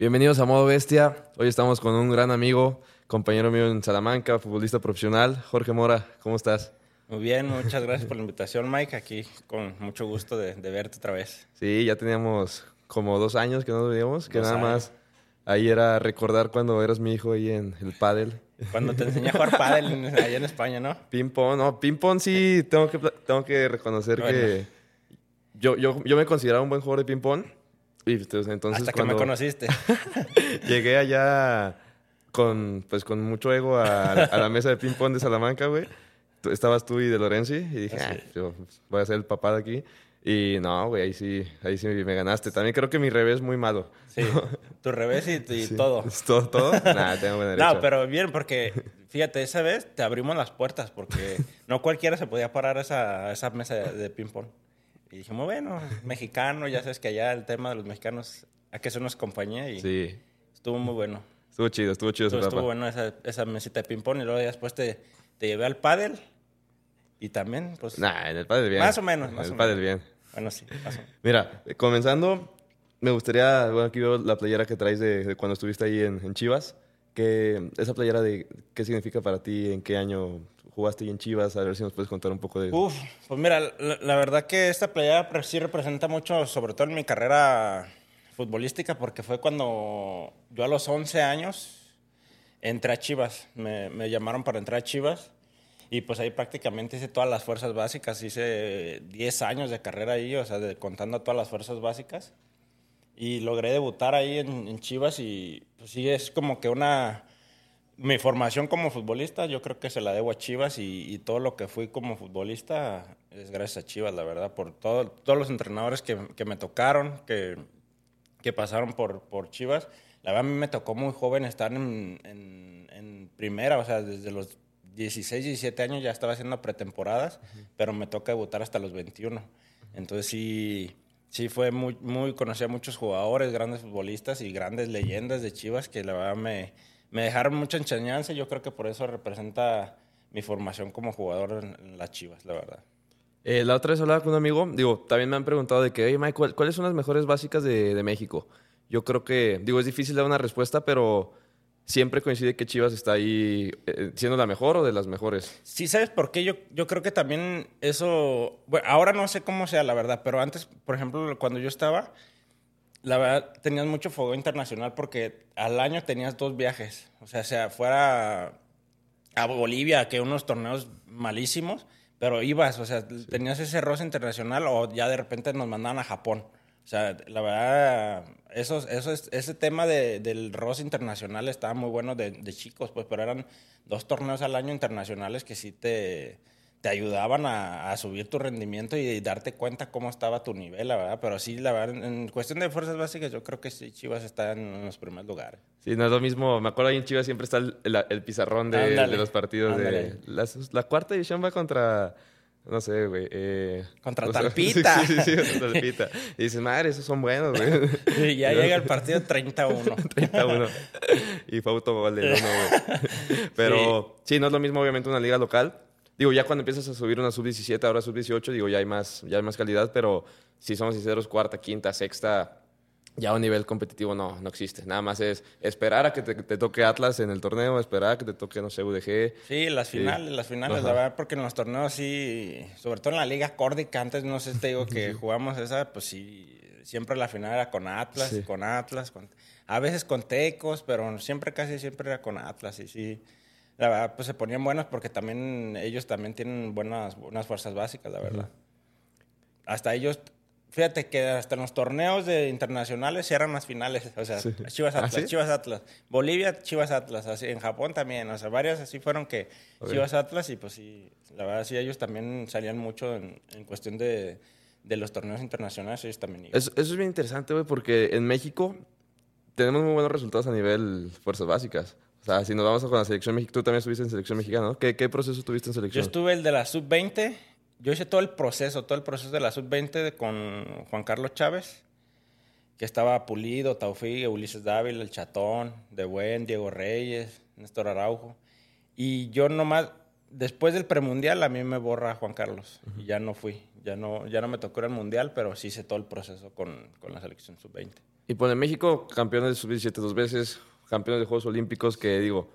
Bienvenidos a Modo Bestia. Hoy estamos con un gran amigo, compañero mío en Salamanca, futbolista profesional, Jorge Mora. ¿Cómo estás? Muy bien, muchas gracias por la invitación, Mike. Aquí con mucho gusto de, verte otra vez. Sí, ya teníamos como dos años que no nos veíamos, que nada más ahí era recordar cuando eras mi hijo ahí en el pádel. Cuando te enseñé a jugar pádel allá en España, ¿no? Ping-pong, no, ping-pong sí, tengo que, tengo que reconocer que yo, yo, yo me consideraba un buen jugador de ping-pong. Pues, entonces, Hasta que me conociste. llegué allá con, pues, con mucho ego a, a la mesa de ping-pong de Salamanca, güey estabas tú y de Lorenzi y dije, ah, yo voy a ser el papá de aquí. Y no, güey, ahí sí, ahí sí me ganaste. También creo que mi revés es muy malo. Sí, tu revés y, todo. ¿Todo? todo? Nada, tengo buena derecha. No, pero bien, porque fíjate, esa vez te abrimos las puertas porque no cualquiera se podía parar a esa, esa mesa de, ping-pong. Y dijimos, bueno, mexicano, ya sabes que allá el tema de los mexicanos, a que son nos compañía y sí. estuvo muy bueno. Estuvo chido, estuvo chido. Estuvo, estuvo bueno esa, esa mesita de ping-pong y luego después te, te llevé al pádel y también, pues... Nah, en el padre bien. Más o menos. en el padre bien. Bueno, sí. Mira, comenzando, me gustaría... Bueno, aquí veo la playera que traes de, cuando estuviste ahí en, Chivas. Que, esa playera de qué significa para ti, en qué año jugaste ahí en Chivas, a ver si nos puedes contar un poco de... Uf, pues mira, la, verdad que esta playera sí representa mucho, sobre todo en mi carrera futbolística, porque fue cuando yo a los 11 años entré a Chivas, me, me llamaron para entrar a Chivas y pues ahí prácticamente hice todas las fuerzas básicas, hice 10 años de carrera ahí, o sea, de, contando todas las fuerzas básicas. Y logré debutar ahí en, Chivas y pues sí, es como que una... Mi formación como futbolista yo creo que se la debo a Chivas y, todo lo que fui como futbolista es gracias a Chivas, la verdad, por todo, todos los entrenadores que, que me tocaron, que, que pasaron por, por Chivas. La verdad a mí me tocó muy joven estar en, en, en primera, o sea, desde los 16, 17 años ya estaba haciendo pretemporadas, pero me toca debutar hasta los 21. Entonces sí, sí fue muy, muy, conocí a muchos jugadores, grandes futbolistas y grandes leyendas de Chivas que la verdad me, me dejaron mucha enseñanza y yo creo que por eso representa mi formación como jugador en, las Chivas, la verdad. Eh, la otra vez hablaba con un amigo, digo, también me han preguntado de que, hey Mike, ¿cuáles son las mejores básicas de, de México? Yo creo que, digo, es difícil dar una respuesta, pero siempre coincide que Chivas está ahí eh, siendo la mejor o de las mejores. Sí, ¿sabes por qué? Yo, yo creo que también eso, bueno, ahora no sé cómo sea la verdad, pero antes, por ejemplo, cuando yo estaba, la verdad tenías mucho fuego internacional porque al año tenías dos viajes, o sea, sea fuera a Bolivia, que unos torneos malísimos, pero ibas, o sea, tenías ese roce internacional o ya de repente nos mandaban a Japón. O sea, la verdad, eso, eso es, ese tema de, del ROS internacional estaba muy bueno de, de, chicos, pues, pero eran dos torneos al año internacionales que sí te, te ayudaban a, a, subir tu rendimiento y darte cuenta cómo estaba tu nivel, la verdad. Pero sí, la verdad, en, cuestión de fuerzas básicas, yo creo que sí, Chivas está en, los primeros lugares. Sí, no es lo mismo. Me acuerdo ahí en Chivas siempre está el, el, pizarrón de, de, los partidos. De, la, la cuarta división va contra no sé, güey. Eh, contra Talpita. sí, sí, sí, contra Talpita. Y dices, madre, esos son buenos, güey. Y ya llega el partido 31. 31. Y fue autogol de uno, güey. Pero sí. no es lo mismo, obviamente, una liga local. Digo, ya cuando empiezas a subir una sub-17, ahora sub-18, digo, ya hay, más, ya hay más calidad, pero si somos sinceros, cuarta, quinta, sexta, ya a un nivel competitivo no, no existe. Nada más es esperar a que te, toque Atlas en el torneo, esperar a que te toque, no sé, UDG. Sí, las finales, las finales, la verdad, porque en los torneos sí, sobre todo en la Liga Córdica, antes no sé, te digo que jugamos esa, pues sí, siempre la final era con Atlas, con Atlas, con, a veces con Tecos, pero siempre, casi siempre era con Atlas, y sí. La verdad, pues se ponían buenos porque también ellos también tienen buenas, buenas fuerzas básicas, la verdad. Hasta ellos Fíjate que hasta en los torneos de internacionales eran las finales. O sea, Chivas ¿Ah, Atlas, Chivas Atlas. Bolivia, Chivas Atlas. Así, en Japón también. O sea, varias así fueron que Chivas Atlas. Y pues sí, la verdad sí, ellos también salían mucho en, cuestión de, de, los torneos internacionales. Ellos también Eso, eso, es bien interesante, güey, porque en México tenemos muy buenos resultados a nivel fuerzas básicas. O sea, si nos vamos con la selección mexicana, tú también estuviste en selección mexicana, ¿no? ¿Qué, ¿Qué proceso tuviste en selección? Yo estuve el de la sub-20 yo hice todo el proceso, todo el proceso de la sub-20 con Juan Carlos Chávez, que estaba Pulido, Taufí, Ulises Dávila, El Chatón, De Buen, Diego Reyes, Néstor Araujo. Y yo nomás, después del premundial, a mí me borra Juan Carlos. Y ya no fui. Ya no, ya no me tocó el mundial, pero sí hice todo el proceso con, con la selección sub-20. Y en México, campeones de sub-17 dos veces, campeones de Juegos Olímpicos, que digo,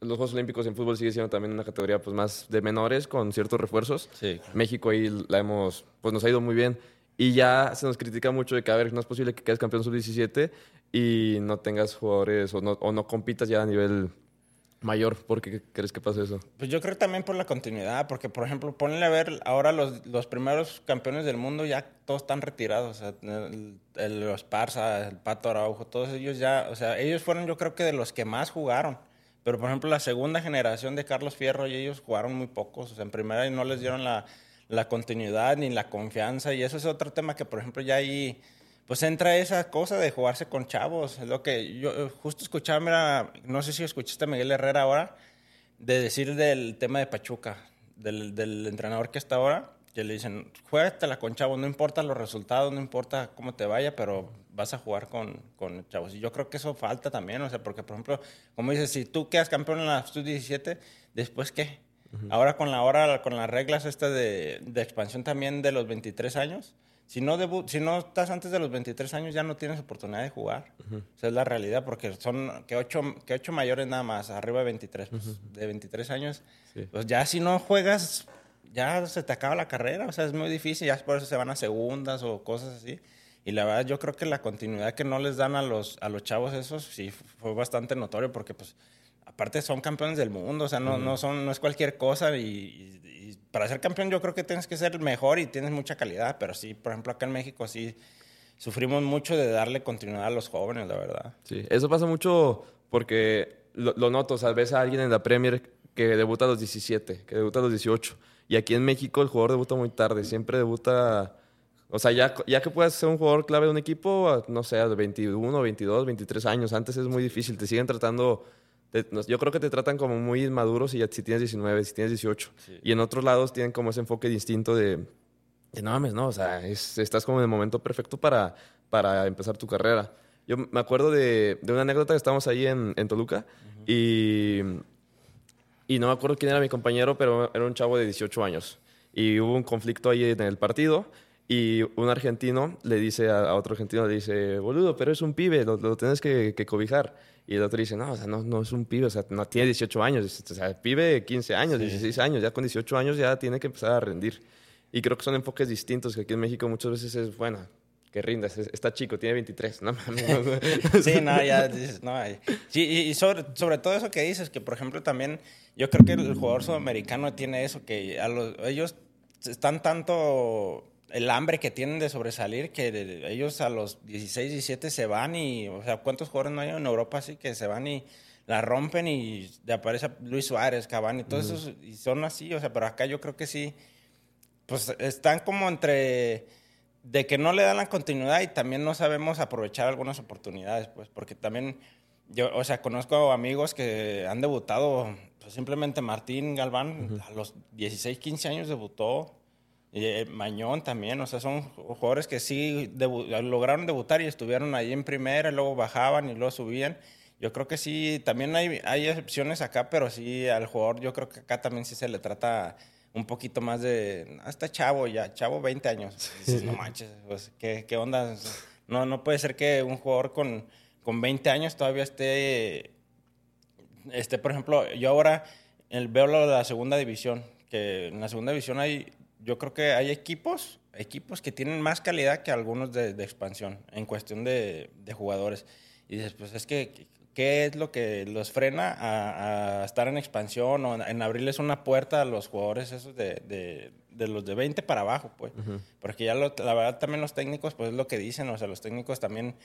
los Juegos Olímpicos en fútbol sigue siendo también una categoría pues más de menores con ciertos refuerzos. Sí. México ahí la hemos, pues nos ha ido muy bien. Y ya se nos critica mucho de que, a ver, no es posible que quedes campeón sub-17 y no tengas jugadores o no, o no compitas ya a nivel mayor. ¿Por qué crees que pasa eso? Pues yo creo también por la continuidad, porque por ejemplo, ponle a ver, ahora los, los primeros campeones del mundo ya todos están retirados, o sea, el, el, los Parza, el Pato Araujo, todos ellos ya, o sea, ellos fueron yo creo que de los que más jugaron. Pero por ejemplo, la segunda generación de Carlos Fierro y ellos jugaron muy pocos, o sea, en primera no les dieron la, la continuidad ni la confianza y eso es otro tema que por ejemplo ya ahí pues entra esa cosa de jugarse con chavos. Es lo que yo eh, justo escuchaba, mira, no sé si escuchaste a Miguel Herrera ahora, de decir del tema de Pachuca, del, del entrenador que está ahora, que le dicen, juégatela con chavos, no importa los resultados, no importa cómo te vaya, pero vas a jugar con, con chavos. Y yo creo que eso falta también, o sea, porque por ejemplo, como dices, si tú quedas campeón en la Sub-17, ¿después qué? Uh -huh. Ahora con la hora, con las reglas esta de, de expansión también de los 23 años, si no, si no estás antes de los 23 años, ya no tienes oportunidad de jugar. Uh -huh. Esa es la realidad, porque son que ocho, que ocho mayores nada más, arriba de 23. Pues, uh -huh. De 23 años, sí. pues ya si no juegas, ya se te acaba la carrera. O sea, es muy difícil, ya por eso se van a segundas o cosas así. Y la verdad, yo creo que la continuidad que no les dan a los, a los chavos esos, sí fue bastante notorio, porque pues aparte son campeones del mundo, o sea, no, uh -huh. no, son, no es cualquier cosa y, y, y, para ser campeón yo creo que tienes que ser mejor y tienes mucha calidad, pero sí, por ejemplo, acá en México sí sufrimos mucho de darle continuidad a los jóvenes, la verdad. Sí, eso pasa mucho porque lo, lo noto, o sea, ves a alguien en la Premier que debuta a los 17, que debuta a los 18, y aquí en México el jugador debuta muy tarde, siempre debuta... O sea, ya, ya que puedes ser un jugador clave de un equipo, no sé, de 21, 22, 23 años. Antes es muy difícil. Te siguen tratando yo creo que te tratan como muy inmaduros y ya, si tienes 19, si tienes 18. Sí. Y en otros lados tienen como ese enfoque distinto de, de no mames, no, o sea, es, estás como en el momento perfecto para, para empezar tu carrera. Yo me acuerdo de, de una anécdota que estábamos ahí en, en Toluca uh -huh. y, y no me acuerdo quién era mi compañero, pero era un chavo de 18 años. Y hubo un conflicto ahí en el partido y un argentino le dice a, a otro argentino, le dice, boludo, pero es un pibe, lo, lo tienes que, que cobijar. Y el otro dice, no, o sea, no, no es un pibe, o sea, no tiene 18 años, o sea, el pibe 15 años, sí. 16 años, ya con 18 años ya tiene que empezar a rendir. Y creo que son enfoques distintos, que aquí en México muchas veces es, bueno, que rinda, está chico, tiene 23, no mames. sí, no, ya dices, no. Sí, y sobre, sobre todo eso que dices, que por ejemplo también, yo creo que el jugador sudamericano tiene eso, que a los, ellos están tanto el hambre que tienen de sobresalir, que de, ellos a los 16, 17 se van y, o sea, ¿cuántos jugadores no hay en Europa así que se van y la rompen y de aparece Luis Suárez, Cavani, todos uh -huh. esos, y son así, o sea, pero acá yo creo que sí, pues están como entre de que no le dan la continuidad y también no sabemos aprovechar algunas oportunidades, pues, porque también yo, o sea, conozco amigos que han debutado, pues, simplemente Martín Galván uh -huh. a los 16, 15 años debutó, eh, Mañón también, o sea, son jugadores que sí debu lograron debutar y estuvieron ahí en primera, luego bajaban y luego subían. Yo creo que sí, también hay, hay excepciones acá, pero sí al jugador yo creo que acá también sí se le trata un poquito más de, hasta chavo ya, chavo 20 años. Dices, no manches, pues, ¿qué, ¿qué, onda? No, no puede ser que un jugador con, con 20 años todavía esté, esté, por ejemplo, yo ahora el, veo lo de la segunda división, que en la segunda división hay yo creo que hay equipos, equipos que tienen más calidad que algunos de, de expansión en cuestión de, de, jugadores. Y dices, pues es que, ¿qué es lo que los frena a, a, estar en expansión o en abrirles una puerta a los jugadores esos de, de los de 20 para abajo? pues uh -huh. Porque ya lo, la verdad también los técnicos, pues es lo que dicen, o sea, los técnicos también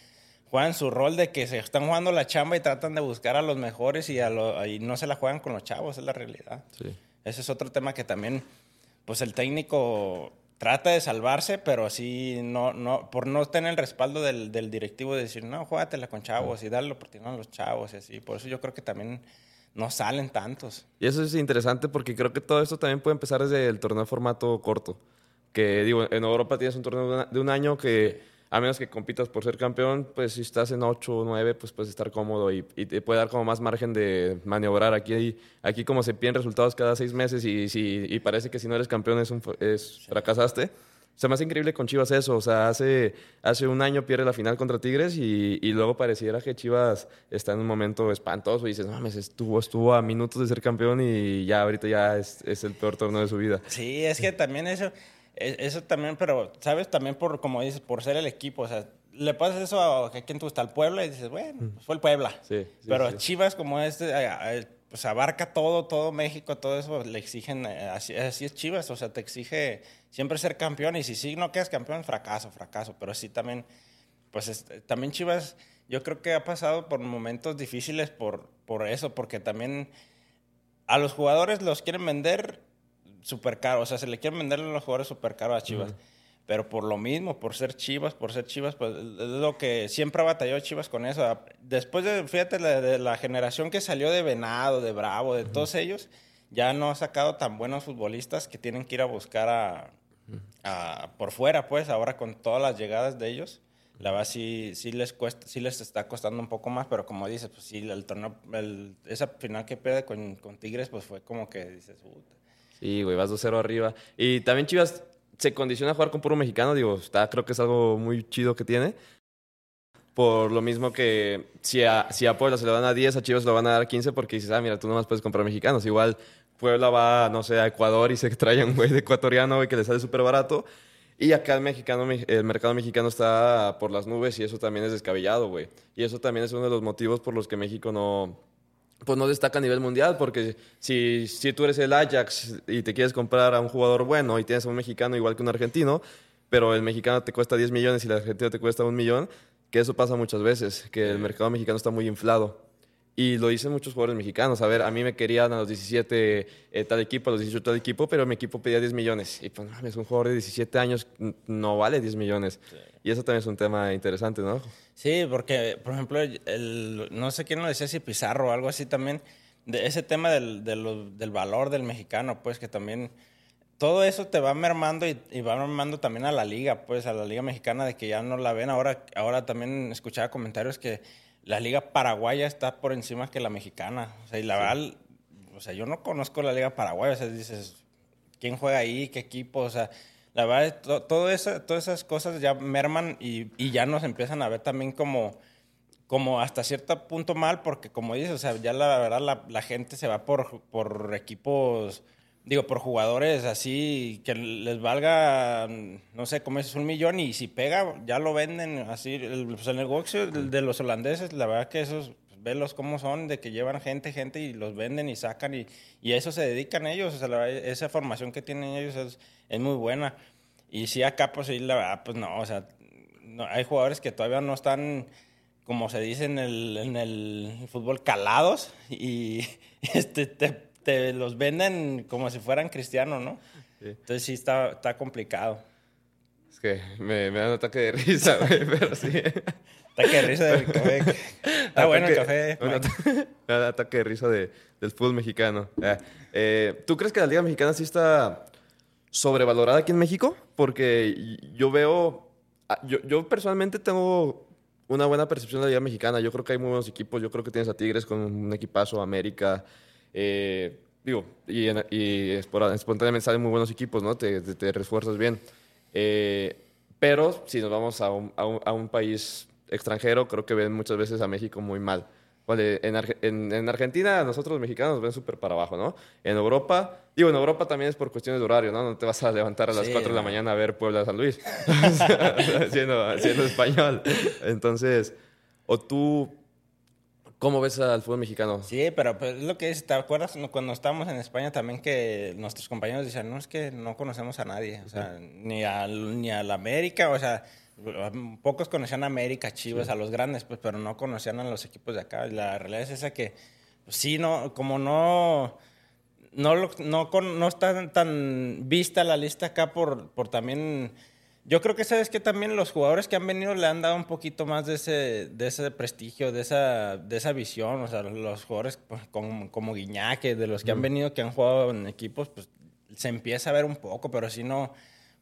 juegan su rol de que se están jugando la chamba y tratan de buscar a los mejores y, a lo, y no se la juegan con los chavos, es la realidad. Sí. Ese es otro tema que también pues el técnico trata de salvarse, pero así no, no, por no tener el respaldo del, del directivo de decir, no, juégatela con chavos y darle oportunidad a los chavos y así. Por eso yo creo que también no salen tantos. Y eso es interesante porque creo que todo esto también puede empezar desde el torneo de formato corto. Que digo, en Europa tienes un torneo de un año que a menos que compitas por ser campeón, pues si estás en 8 o 9, pues puedes estar cómodo y, y, te puede dar como más margen de maniobrar. Aquí, aquí como se piden resultados cada seis meses y, si, y parece que si no eres campeón es, un, es sí. fracasaste, se me hace increíble con Chivas eso. O sea, hace, hace un año pierde la final contra Tigres y, y luego pareciera que Chivas está en un momento espantoso y dices, no mames, estuvo, estuvo a minutos de ser campeón y ya ahorita ya es, es el peor torneo de su vida. Sí, es que también eso, eso también, pero, ¿sabes? También por, como dices, por ser el equipo, o sea, le pasas eso a, a quien tú gusta al Puebla y dices, bueno, pues fue el Puebla. Sí, sí, pero sí. Chivas como este, pues abarca todo, todo México, todo eso, le exigen, eh, así, así es Chivas, o sea, te exige siempre ser campeón y si sí no quedas campeón, fracaso, fracaso, pero sí también, pues es- también Chivas, yo creo que ha pasado por momentos difíciles por, por eso, porque también a los jugadores los quieren vender súper caro, o sea, se le quieren vender a los jugadores súper caro a Chivas. Pero por lo mismo, por ser Chivas, por ser Chivas, pues es lo que siempre ha batallado Chivas con eso. Después de, fíjate, la- de la generación que salió de Venado, de Bravo, de todos ellos, ya no ha sacado tan buenos futbolistas que tienen que ir a buscar a, a- por fuera, pues, ahora con todas las llegadas de ellos. La verdad sí, sí les cuesta, sí les está costando un poco más, pero como dices, pues sí, el torneo, el- esa final que pierde con, con Tigres, pues fue como que dices, "Puta". Sí, güey, vas 2-0 arriba. Y también Chivas se condiciona a jugar con puro mexicano, digo, está, creo que es algo muy chido que tiene. Por lo mismo que si a, si a Puebla se le van a 10, a Chivas se le van a dar 15 porque dices, ah, mira, tú nomás puedes comprar mexicanos. Igual Puebla va, no sé, a Ecuador y se trae un güey de ecuatoriano, güey, que le sale súper barato. Y acá el, mexicano, el mercado mexicano está por las nubes y eso también es descabellado, güey. Y eso también es uno de los motivos por los que México no, pues no destaca a nivel mundial, porque si, si tú eres el Ajax y te quieres comprar a un jugador bueno y tienes a un mexicano igual que un argentino, pero el mexicano te cuesta 10 millones y el argentino te cuesta un millón, que eso pasa muchas veces, que el mercado mexicano está muy inflado. Y lo dicen muchos jugadores mexicanos. A ver, a mí me querían a los 17 eh, tal equipo, a los 18 tal equipo, pero mi equipo pedía 10 millones. Y pues, mames, un jugador de 17 años no vale 10 millones. Y eso también es un tema interesante, ¿no? Sí, porque, por ejemplo, el, no sé quién lo decía, si Pizarro o algo así también, de ese tema del, del valor del mexicano, pues que también todo eso te va mermando y, y va mermando también a la liga, pues a la liga mexicana de que ya no la ven. Ahora, ahora también escuchaba comentarios que la liga paraguaya está por encima que la mexicana. O sea, y la verdad, o sea, yo no conozco la liga paraguaya, o sea, dices, quién juega ahí, qué equipo, o sea, la verdad, to- todo eso, todas esas cosas ya merman y, y ya nos empiezan a ver también como, como hasta cierto punto mal, porque como dices, o sea, ya la verdad la, la gente se va por, por equipos, digo, por jugadores así que les valga, no sé, como es un millón y si pega, ya lo venden así. El, pues el negocio de, los holandeses, la verdad que esos, pues, velos cómo son, de que llevan gente, gente y los venden y sacan y, y eso se dedican ellos. O sea, la verdad, esa formación que tienen ellos es, es muy buena. Y sí, acá, pues sí, la verdad, pues no, o sea, no, hay jugadores que todavía no están, como se dice en el, en el fútbol, calados y este, te, te los venden como si fueran cristianos, ¿no? Sí. Entonces sí está, está complicado. Es que me, me da un ataque de risa, güey, pero sí. Está que risa del café. Está bueno el café. Un ata- un ataque de risa de- del fútbol mexicano. Ah, eh, ¿Tú crees que la Liga Mexicana sí está sobrevalorada aquí en México? Porque yo veo. ah, Yo, yo personalmente tengo una buena percepción de la Liga Mexicana. Yo creo que hay muy buenos equipos. Yo creo que tienes a Tigres con un equipazo, América. Eh, digo, y, y espontáneamente salen muy buenos equipos, ¿no? Te, te- te refuerzas bien. Eh, pero si nos vamos a un, a un- a un país extranjero, creo que ven muchas veces a México muy mal. Vale, en, Arge- en- en Argentina, nosotros los mexicanos nos ven súper para abajo, ¿no? En Europa, digo, en Europa también es por cuestiones de horario, ¿no? No te vas a levantar a las Sí, 4 de la mañana a ver Puebla-San Luis, siendo, siendo español. Entonces, o tú, ¿cómo ves al fútbol mexicano? Sí, pero pues, es lo que es, ¿te acuerdas no, cuando estábamos en España también que nuestros compañeros decían, no, es que no conocemos a nadie, o sea, ni al, ni al América, o sea, pocos conocían a América, Chivas, a los grandes, pues, pero no conocían a los equipos de acá. La realidad es esa que, pues, sí, no, como no, no, lo- no, con- no está tan vista la lista acá por, por también... Yo creo que sabes que también los jugadores que han venido le han dado un poquito más de ese, de ese prestigio, de esa, de esa visión. O sea, los jugadores pues, como, como Guiñac, de los que han venido, que han jugado en equipos, pues se empieza a ver un poco, pero si no,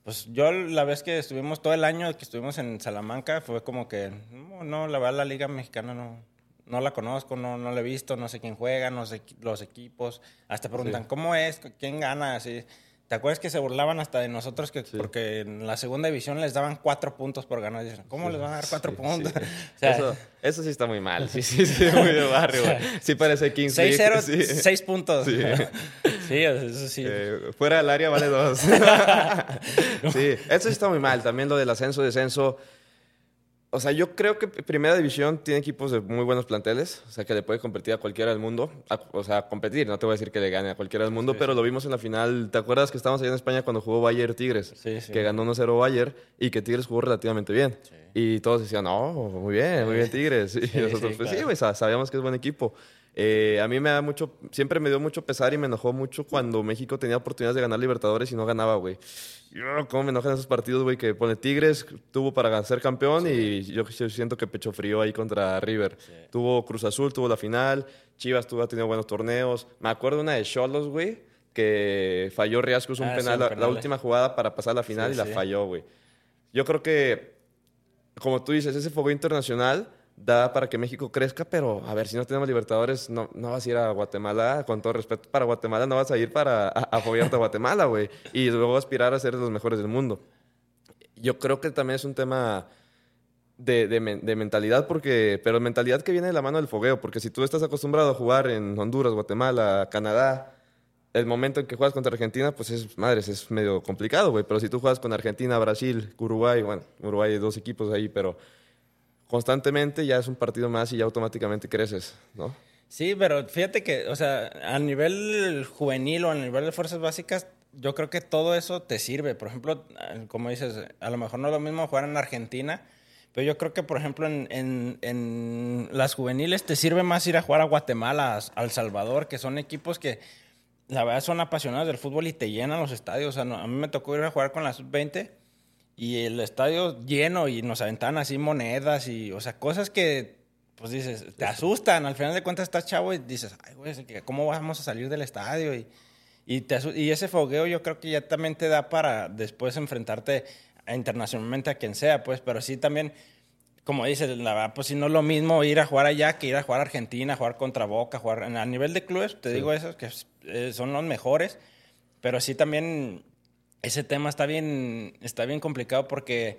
pues yo la vez que estuvimos todo el año que estuvimos en Salamanca fue como que, no, no, la verdad la liga mexicana no, no la conozco, no, no la he visto, no sé quién juega, no sé los equipos. Hasta preguntan, Sí. ¿cómo es? ¿Quién gana? Así. ¿Te acuerdas que se burlaban hasta de nosotros que porque en la segunda división les daban cuatro puntos por ganar? Dicen, ¿cómo les van a dar cuatro puntos? eso, eso, sí está muy mal. Sí, sí, sí, muy de barrio. sí parece 15. 6-0, sí. 6 puntos. Sí, eso sí. Eh, fuera del área vale dos. sí, eso sí está muy mal. También lo del ascenso, descenso. O sea, yo creo que Primera División tiene equipos de muy buenos planteles, o sea, que le puede competir a cualquiera del mundo. o sea, competir, no te voy a decir que le gane a cualquiera del mundo, pero lo vimos en la final. ¿Te acuerdas que estábamos allá en España cuando jugó Bayern Tigres? Sí, sí. Que ganó 1-0 Bayern y que Tigres jugó relativamente bien. Y todos decían, no, muy bien, muy bien Tigres. Y nosotros, pues sí, pues, sabíamos que es buen equipo. Eh, a mí me da mucho, siempre me dio mucho pesar y me enojó mucho cuando México tenía oportunidades de ganar Libertadores y no ganaba, güey. ¿Cómo me enojan esos partidos, güey? Que pone Tigres, tuvo para ser campeón y yo, siento que pecho frío ahí contra River. Tuvo Cruz Azul, tuvo la final, Chivas tuvo, ha tenido buenos torneos. Me acuerdo una de Cholos, güey, que falló Riascos un ah, penal, la, última jugada para pasar a la final y la falló, güey. Yo creo que, como tú dices, ese fuego internacional da para que México crezca, pero a ver, si no tenemos Libertadores, no, no vas a ir a Guatemala, con todo respeto para Guatemala, no vas a ir para apoyarte a Guatemala, güey, y luego aspirar a ser los mejores del mundo. Yo creo que también es un tema de, de, mentalidad, porque, pero mentalidad que viene de la mano del fogueo, porque si tú estás acostumbrado a jugar en Honduras, Guatemala, Canadá, el momento en que juegas contra Argentina, pues es, madres, es medio complicado, güey, pero si tú juegas con Argentina, Brasil, Uruguay, bueno, Uruguay hay dos equipos ahí, pero constantemente ya es un partido más y ya automáticamente creces, ¿no? Sí, pero fíjate que, o sea, a nivel juvenil o a nivel de fuerzas básicas, yo creo que todo eso te sirve. Por ejemplo, como dices, a lo mejor no es lo mismo jugar en Argentina, pero yo creo que, por ejemplo, en, en, las juveniles te sirve más ir a jugar a Guatemala, a, El Salvador, que son equipos que la verdad son apasionados del fútbol y te llenan los estadios. O sea, a mí me tocó ir a jugar con las 20 y el estadio lleno y nos aventaban así monedas y, o sea, cosas que, pues dices, te asustan. Al final de cuentas estás chavo y dices, ay, güey, ¿cómo vamos a salir del estadio? Y, y, te, y ese fogueo yo creo que ya también te da para después enfrentarte internacionalmente a quien sea, pues, pero sí también, como dices, la verdad, pues si no es lo mismo ir a jugar allá que ir a jugar a Argentina, jugar contra Boca, jugar a nivel de clubes, te digo eso, que eh, son los mejores, pero sí también ese tema está bien, está bien complicado porque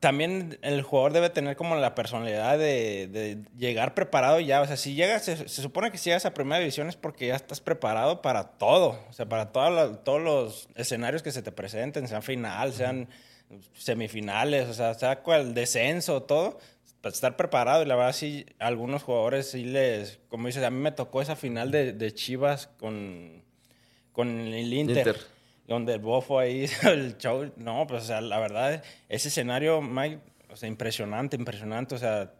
también el jugador debe tener como la personalidad de, llegar preparado ya. O sea, si llegas, se, supone que si llegas a primera división es porque ya estás preparado para todo. O sea, para todos los escenarios que se te presenten, sean final, sean semifinales, o sea, sea cual descenso, todo. Para estar preparado. Y la verdad, sí, algunos jugadores sí les. Como dices, a mí me tocó esa final de, Chivas con, con el Inter donde el bofo ahí, el show, no, pues o sea, la verdad, ese escenario, Mike, o sea, impresionante, impresionante, o sea,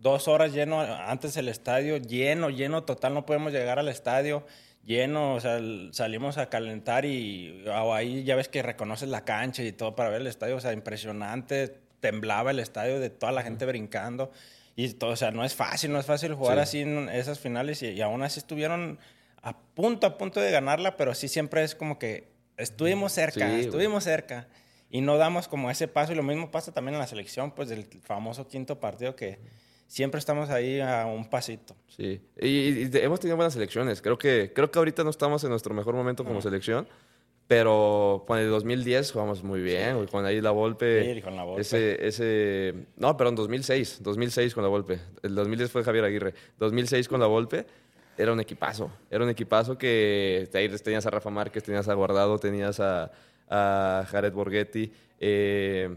dos horas lleno antes el estadio, lleno, lleno total, no podemos llegar al estadio, lleno, o sea, salimos a calentar y ahí ya ves que reconoces la cancha y todo para ver el estadio, o sea, impresionante, temblaba el estadio de toda la gente brincando y todo, o sea, no es fácil, no es fácil jugar así en esas finales y, y aún así estuvieron a punto, a punto de ganarla, pero sí siempre es como que estuvimos cerca, estuvimos cerca. Y no damos como ese paso. Y lo mismo pasa también en la selección, pues del famoso quinto partido que siempre estamos ahí a un pasito. Sí, y, hemos tenido buenas selecciones. Creo que, creo que ahorita no estamos en nuestro mejor momento como selección. Pero con el 2010 jugamos muy bien, con ahí la Volpe. Sí, con la Volpe. Ese, ese, no, perdón, 2006. 2006 con la Volpe. El 2010 fue Javier Aguirre. 2006 con la Volpe era un equipazo. Era un equipazo que tenías a Rafa Márquez, tenías a Guardado, tenías a, a Jared Borghetti. Eh,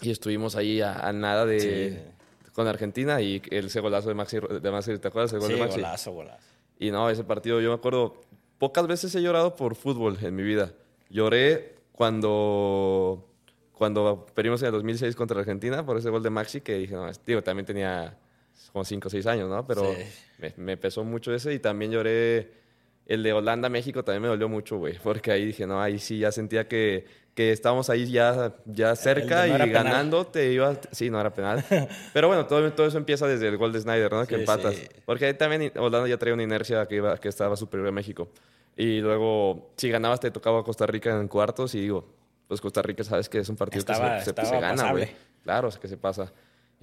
y estuvimos ahí a, nada de. Con Argentina y el ese golazo de Maxi, de Maxi ¿te acuerdas? El gol sí, de Maxi? golazo, golazo. Y no, ese partido yo me acuerdo, pocas veces he llorado por fútbol en mi vida. Lloré cuando, cuando perdimos en el 2006 contra Argentina por ese gol de Maxi que dije, no, tío, también tenía como 5 o 6 años, ¿no? Pero me, me, pesó mucho ese y también lloré. El de Holanda-México también me dolió mucho, güey, porque ahí dije, no, ahí sí ya sentía que, que estábamos ahí ya, ya cerca y ganando te iba... Sí, no era penal. Pero bueno, todo, todo eso empieza desde el gol de Snyder, ¿no? Que empatas. Porque ahí también Holanda ya traía una inercia que, iba, que estaba superior a México. Y luego, si ganabas, te tocaba Costa Rica en cuartos y digo, pues Costa Rica sabes que es un partido que se, se, gana, güey. Claro, es que se pasa.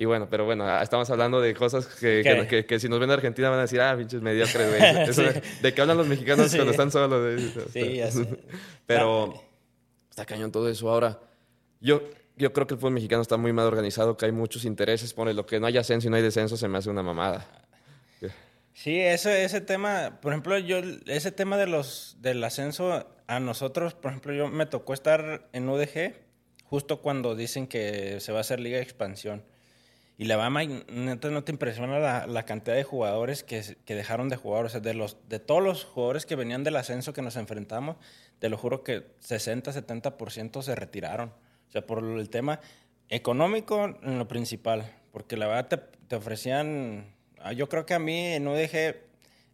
Y bueno, pero bueno, ah, estamos hablando de cosas que, ¿Qué? que, que si nos ven de Argentina van a decir, ah, pinches mediocres, güey. De, de que hablan los mexicanos Sí. cuando están solos. güey. Sí, ya sé. Pero está cañón todo eso. Ahora, yo, yo creo que el fútbol mexicano está muy mal organizado, que hay muchos intereses. Pone lo que no hay ascenso y no hay descenso, se me hace una mamada. Sí, ese, ese tema, por ejemplo, yo, ese tema de los, del ascenso, a nosotros, por ejemplo, yo me tocó estar en UDG justo cuando dicen que se va a hacer Liga de Expansión. Y la Bama, neta, no te impresiona la, la cantidad de jugadores que, que dejaron de jugar. O sea, de, los, de todos los jugadores que venían del ascenso que nos enfrentamos, te lo juro que 60, 70% se retiraron. O sea, por el tema económico en lo principal. Porque la verdad te, te ofrecían. ah, Yo creo que a mí en UDG.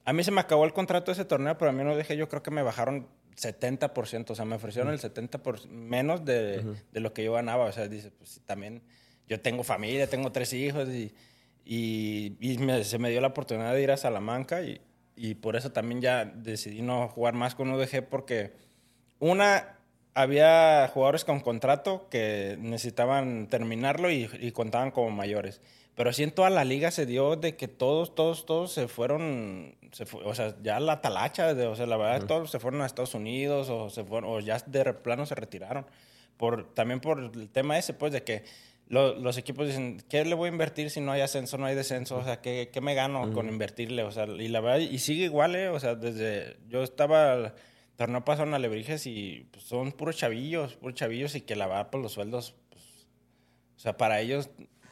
A mí se me acabó el contrato de ese torneo, pero a mí en UDG yo creo que me bajaron 70%. O sea, me ofrecieron el 70% menos de, de lo que yo ganaba. O sea, dice, pues también. Yo tengo familia, tengo tres hijos y, y, y me- se me dio la oportunidad de ir a Salamanca y, y por eso también ya decidí no jugar más con UDG porque una, había jugadores con contrato que necesitaban terminarlo y, y contaban como mayores. Pero sí en toda la liga se dio de que todos, todos, todos se fueron, se o sea, ya la talacha, de- o sea, la verdad, todos se fueron a Estados Unidos o, se fueron, o ya de plano se retiraron. Por, también por el tema ese, pues, de que lo- los equipos dicen, ¿qué le voy a invertir si no hay ascenso, no hay descenso? O sea, ¿qué, qué me gano con invertirle? O sea, y la verdad, y sigue igual, ¿eh? O sea, desde, yo estaba torneo pasado en Alebrijes y pues, son puros chavillos, puros chavillos y que la verdad, pues los sueldos, pues, o sea, para ellos,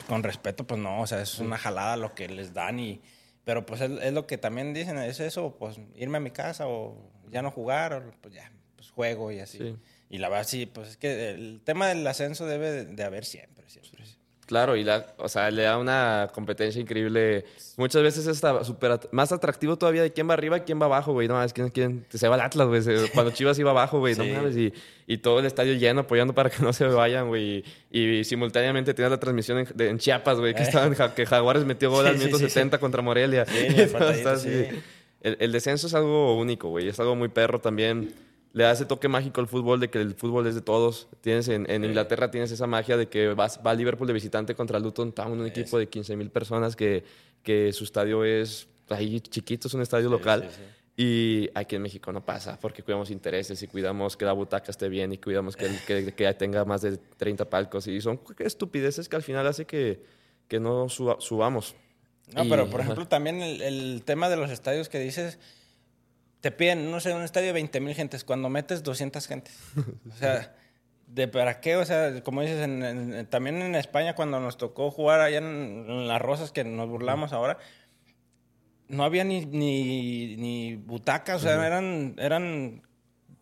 con respeto, pues no, o sea, es una jalada lo que les dan y, pero pues es, es lo que también dicen, es eso, pues irme a mi casa o ya no jugar, o pues ya, pues juego y así. Sí. Y la verdad, sí, pues es que el tema del ascenso debe de, haber siempre, siempre. Claro, y la, o sea, le da una competencia increíble. Muchas veces está súper at- más atractivo todavía de quién va arriba y quién va abajo, güey. No mames, quién, quién se va al Atlas, güey. Cuando Chivas iba abajo, güey. No Sí. mames. Y, y todo el estadio lleno apoyando para que no se vayan, güey. Y, y simultáneamente tenías la transmisión en, de- en Chiapas, güey, que, Eh. estaban, que Jaguares metió gol al minuto sí, sí. 70 contra Morelia. Sí, Y el todo está así. El, el descenso es algo único, güey. Es algo muy perro también. Le da ese toque mágico al fútbol de que el fútbol es de todos. Tienes en, en Inglaterra tienes esa magia de que vas, va Liverpool de visitante contra Luton Town, un equipo de 15 mil personas que, que su estadio es ahí chiquito, es un estadio local. sí. Y aquí en México no pasa, porque cuidamos intereses y cuidamos que la butaca esté bien y cuidamos que, que, que tenga más de 30 palcos. Y son estupideces que al final hace que, que no suba- subamos. No, Y- pero por ajá. ejemplo, también el, el tema de los estadios que dices, te piden, no sé, un estadio de 20 mil gentes, cuando metes 200 gentes. O sea, ¿de para qué? O sea, como dices, en- en- también en España, cuando nos tocó jugar allá en, en Las Rosas, que nos burlamos ahora, no había ni, ni, ni butacas, o sea, eran, eran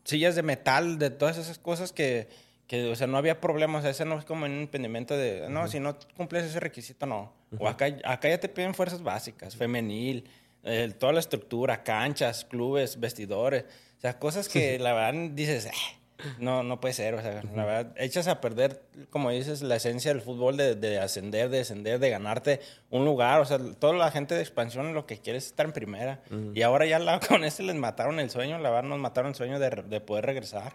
sillas de metal, de todas esas cosas que, que, o sea, no había problemas. O sea, ese no es como un impedimento de, no, si no cumples ese requisito, no. O acá, acá ya te piden fuerzas básicas, femenil, eh, toda la estructura, canchas, clubes, vestidores. O sea, cosas que la verdad dices, "Ah, no, no puede ser. O sea, la verdad, echas a perder, como dices, la esencia del fútbol de, de ascender, de descender, de ganarte un lugar. O sea, toda la gente de expansión lo que quiere es estar en primera. Y ahora ya la, con ese les mataron el sueño, la verdad nos mataron el sueño de, de poder regresar.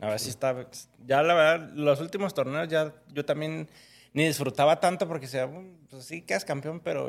A ver si está. Ya la verdad, los últimos torneos ya yo también ni disfrutaba tanto porque sea, "Mm, pues sí, quedas campeón, pero.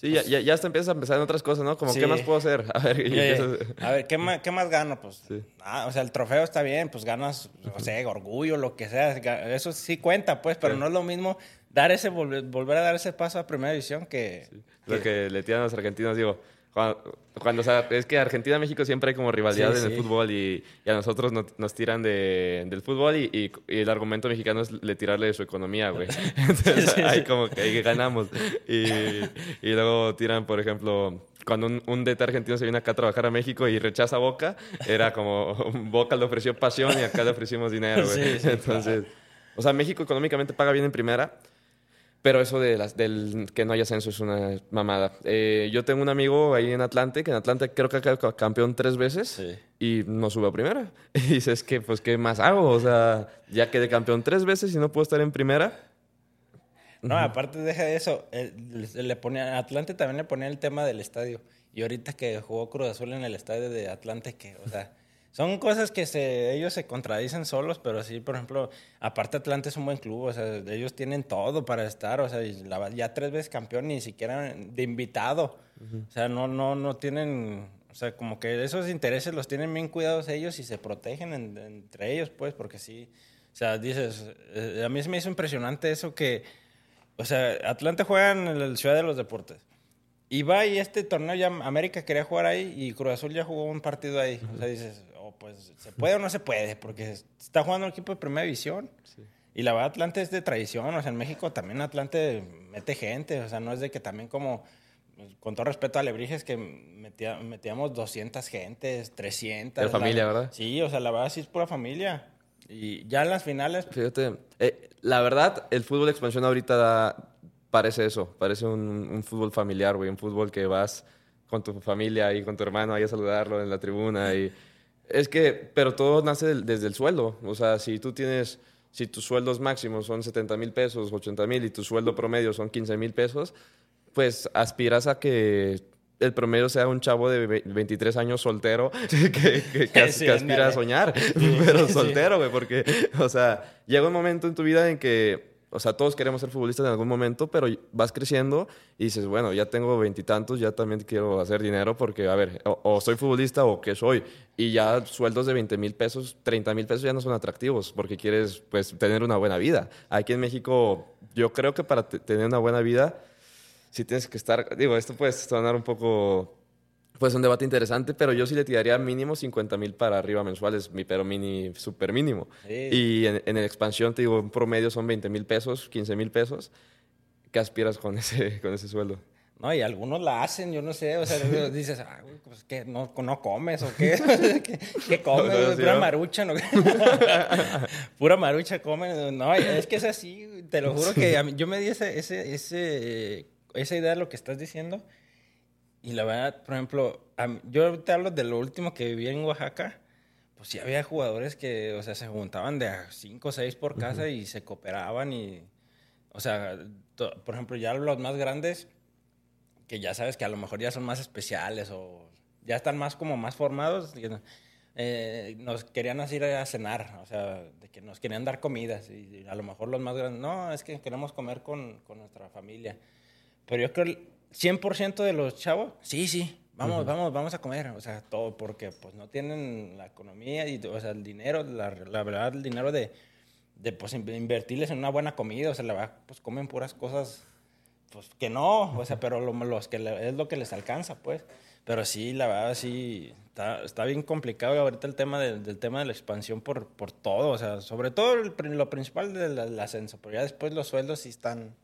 Sí, ya, ya, ya hasta empiezas a pensar en otras cosas, ¿no? Como, Sí. ¿qué más puedo hacer? A ver, empiezas- a ver, ¿qué más, ¿qué más gano? Pues, Sí. ah, o sea, el trofeo está bien, pues ganas, no sé, orgullo, lo que sea. Eso sí cuenta, pues, pero Sí. no es lo mismo dar ese, volver, volver a dar ese paso a primera división que. Lo que le tiran a los argentinos, digo, cuando, cuando, o sea, es que Argentina-México siempre hay como rivalidad Sí, en el sí. fútbol y, y a nosotros no- nos tiran de, del fútbol y, y- y el argumento mexicano es le tirarle de su economía, güey. Entonces Sí, sí. como que ahí ganamos. Y, luego tiran, por ejemplo, cuando un, un DT argentino se viene acá a trabajar a México y rechaza a Boca, era como Boca le ofreció pasión y acá le ofrecimos dinero, güey. Entonces, o sea, México económicamente paga bien en primera, pero eso de las, del que no haya ascenso es una mamada. Eh, yo tengo un amigo ahí en Atlante, que en Atlante creo que ha quedado campeón tres veces Sí. y no sube a primera. Y dices que, pues, ¿qué más hago? O sea, ya quedé campeón tres veces y no puedo estar en primera. No, aparte deja de eso, le, le ponía, Atlante también le ponía el tema del estadio. Y ahorita que jugó Cruz Azul en el estadio de Atlante, que, o sea, son cosas que se, ellos se contradicen solos, pero sí, por ejemplo, aparte Atlante es un buen club, o sea, ellos tienen todo para estar, o sea, ya tres veces campeón, ni siquiera de invitado. O sea, no, no, no tienen, o sea, como que esos intereses los tienen bien cuidados ellos y se protegen entre ellos, pues, porque sí, o sea, dices, eh, a mí se me hizo impresionante eso que, o sea, Atlante juega en la Ciudad de los Deportes. Y va y este torneo ya América quería jugar ahí y Cruz Azul ya jugó un partido ahí. O sea, dices, pues se puede o no se puede, porque está jugando un equipo de primera división. Y la verdad, Atlante es de tradición, o sea, en México también Atlante mete gente, o sea, no es de que también como, con todo respeto a Lebrijes, que metía, metíamos 200 gentes, 300. De familia, ¿verdad? Sí, o sea, la verdad sí es pura familia. Y ya en las finales... Fíjate, eh, la verdad, el fútbol de expansión ahorita parece eso, parece un, un fútbol familiar, güey, un fútbol que vas con tu familia y con tu hermano ahí a saludarlo en la tribuna y es que, pero todo nace desde el sueldo. O sea, si tú tienes, si tus sueldos máximos son 70 mil pesos, 80 mil y tu sueldo promedio son 15 mil pesos, pues aspiras a que el promedio sea un chavo de 23 años soltero que, que, aspira a soñar, pero soltero, güey, porque, o sea, llega un momento en tu vida en que o sea, todos queremos ser futbolistas en algún momento, pero vas creciendo y dices, bueno, ya tengo veintitantos, ya también quiero hacer dinero porque, a ver, o, soy futbolista o qué soy. Y ya sueldos de 20 mil pesos, 30 mil pesos ya no son atractivos porque quieres, pues, tener una buena vida. Aquí en México, yo creo que para tener una buena vida, sí tienes que estar, digo, esto puede sonar un poco pues un debate interesante, pero yo sí le tiraría mínimo 50 mil para arriba mensuales, mi pero mini, súper mínimo. Y en, en, expansión, te digo, un promedio son 20 mil pesos, 15 mil pesos. ¿Qué aspiras con ese, con ese sueldo? No, y algunos la hacen, yo no sé, o sea, dices, ah, pues que no, no comes o qué, ¿qué, comes? Pura marucha, ¿no? Pura marucha comen. No, es que es así, te lo juro que yo me di ese, ese, ese, esa idea de lo que estás diciendo y la verdad, por ejemplo, yo te hablo de lo último que viví en Oaxaca. Pues sí había jugadores que, o sea, se juntaban de a cinco o seis por casa y se cooperaban y, o sea, por ejemplo, ya los más grandes, que ya sabes que a lo mejor ya son más especiales o ya están más como más formados, eh, nos querían ir a cenar, o sea, de que nos querían dar comidas y a lo mejor los más grandes, no, es que queremos comer con, con nuestra familia. Pero yo creo 100% de los chavos, sí, sí, vamos, vamos, vamos a comer, o sea, todo, porque pues no tienen la economía y, o sea, el dinero, la, la verdad, el dinero de, de, pues, invertirles en una buena comida, o sea, la verdad, pues comen puras cosas, pues que no, o sea, pero lo, los que es lo que les alcanza, pues. Pero sí, la verdad, sí, está, está bien complicado ahorita el tema del tema de la expansión por, por todo, o sea, sobre todo lo principal del ascenso, pero ya después los sueldos sí están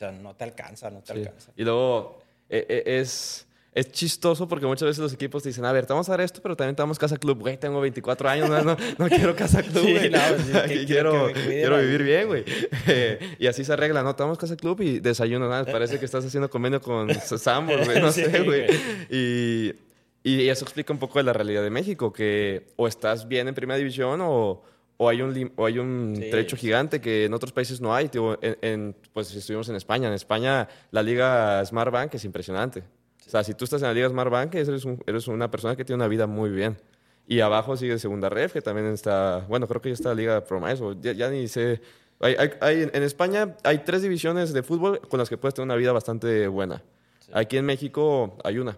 sea, no te alcanza, no te alcanza. Y luego eh, eh, es, es chistoso porque muchas veces los equipos te dicen, a ver, te vamos a dar esto, pero también te damos casa club. Güey, tengo 24 años, no, no, quiero casa club, güey. no, sí, quiero, quiero vivir bien, güey. y así se arregla, ¿no? Te damos casa club y desayuno, nada. Parece que estás haciendo convenio con Sambo, güey, no sé, güey. Y, y eso explica un poco de la realidad de México, que o estás bien en primera división o o hay un, o hay un trecho gigante que en otros países no hay. en, pues estuvimos en España. En España la liga Smart Bank es impresionante. O sea, si tú estás en la liga Smart Bank, eres, eres una persona que tiene una vida muy bien. Y abajo sigue Segunda Ref, que también está, bueno, creo que ya está la Liga Promise, ya, ya ni sé. Hay, hay, en España hay tres divisiones de fútbol con las que puedes tener una vida bastante buena. Aquí en México hay una.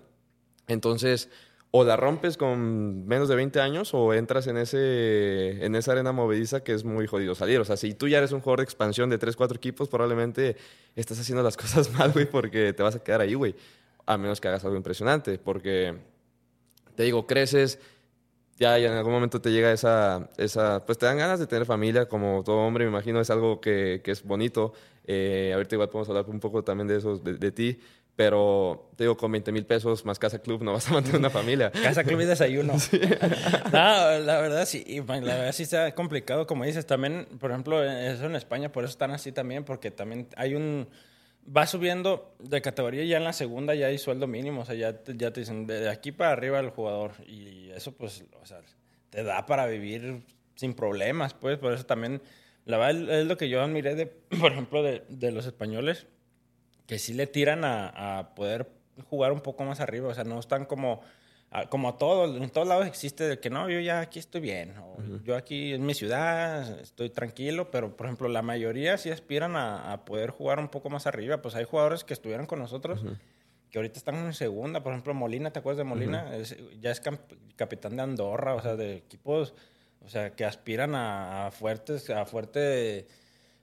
Entonces, o la rompes con menos de 20 años o entras en, ese, en esa arena movediza que es muy jodido salir. O sea, si tú ya eres un jugador de expansión de 3, 4 equipos, probablemente estás haciendo las cosas mal, güey, porque te vas a quedar ahí, güey. A menos que hagas algo impresionante, porque, te digo, creces, ya, en algún momento te llega esa, esa, pues te dan ganas de tener familia, como todo hombre, me imagino, es algo que, que es bonito. Eh, ahorita igual podemos hablar un poco también de eso, de, de ti, pero te digo, con 20 mil pesos más casa club no vas a mantener una familia. casa club y desayuno. no, la verdad sí, la verdad sí está complicado, como dices. También, por ejemplo, eso en España, por eso están así también, porque también hay un... Va subiendo de categoría ya en la segunda ya hay sueldo mínimo, o sea, ya, ya te dicen de aquí para arriba el jugador. Y eso pues, o sea, te da para vivir sin problemas, pues, por eso también, la verdad es lo que yo admiré de, por ejemplo, de, de los españoles que sí le tiran a, poder jugar un poco más arriba. O sea, no están como como todo, en todos lados existe de que no, yo ya aquí estoy bien, o yo aquí en mi ciudad estoy tranquilo, pero por ejemplo la mayoría sí aspiran a, poder jugar un poco más arriba, pues hay jugadores que estuvieron con nosotros. Que ahorita están en segunda, por ejemplo, Molina, ¿te acuerdas de Molina? ya es capitán de Andorra, o sea, de equipos, o sea, que aspiran a, a fuertes, a fuerte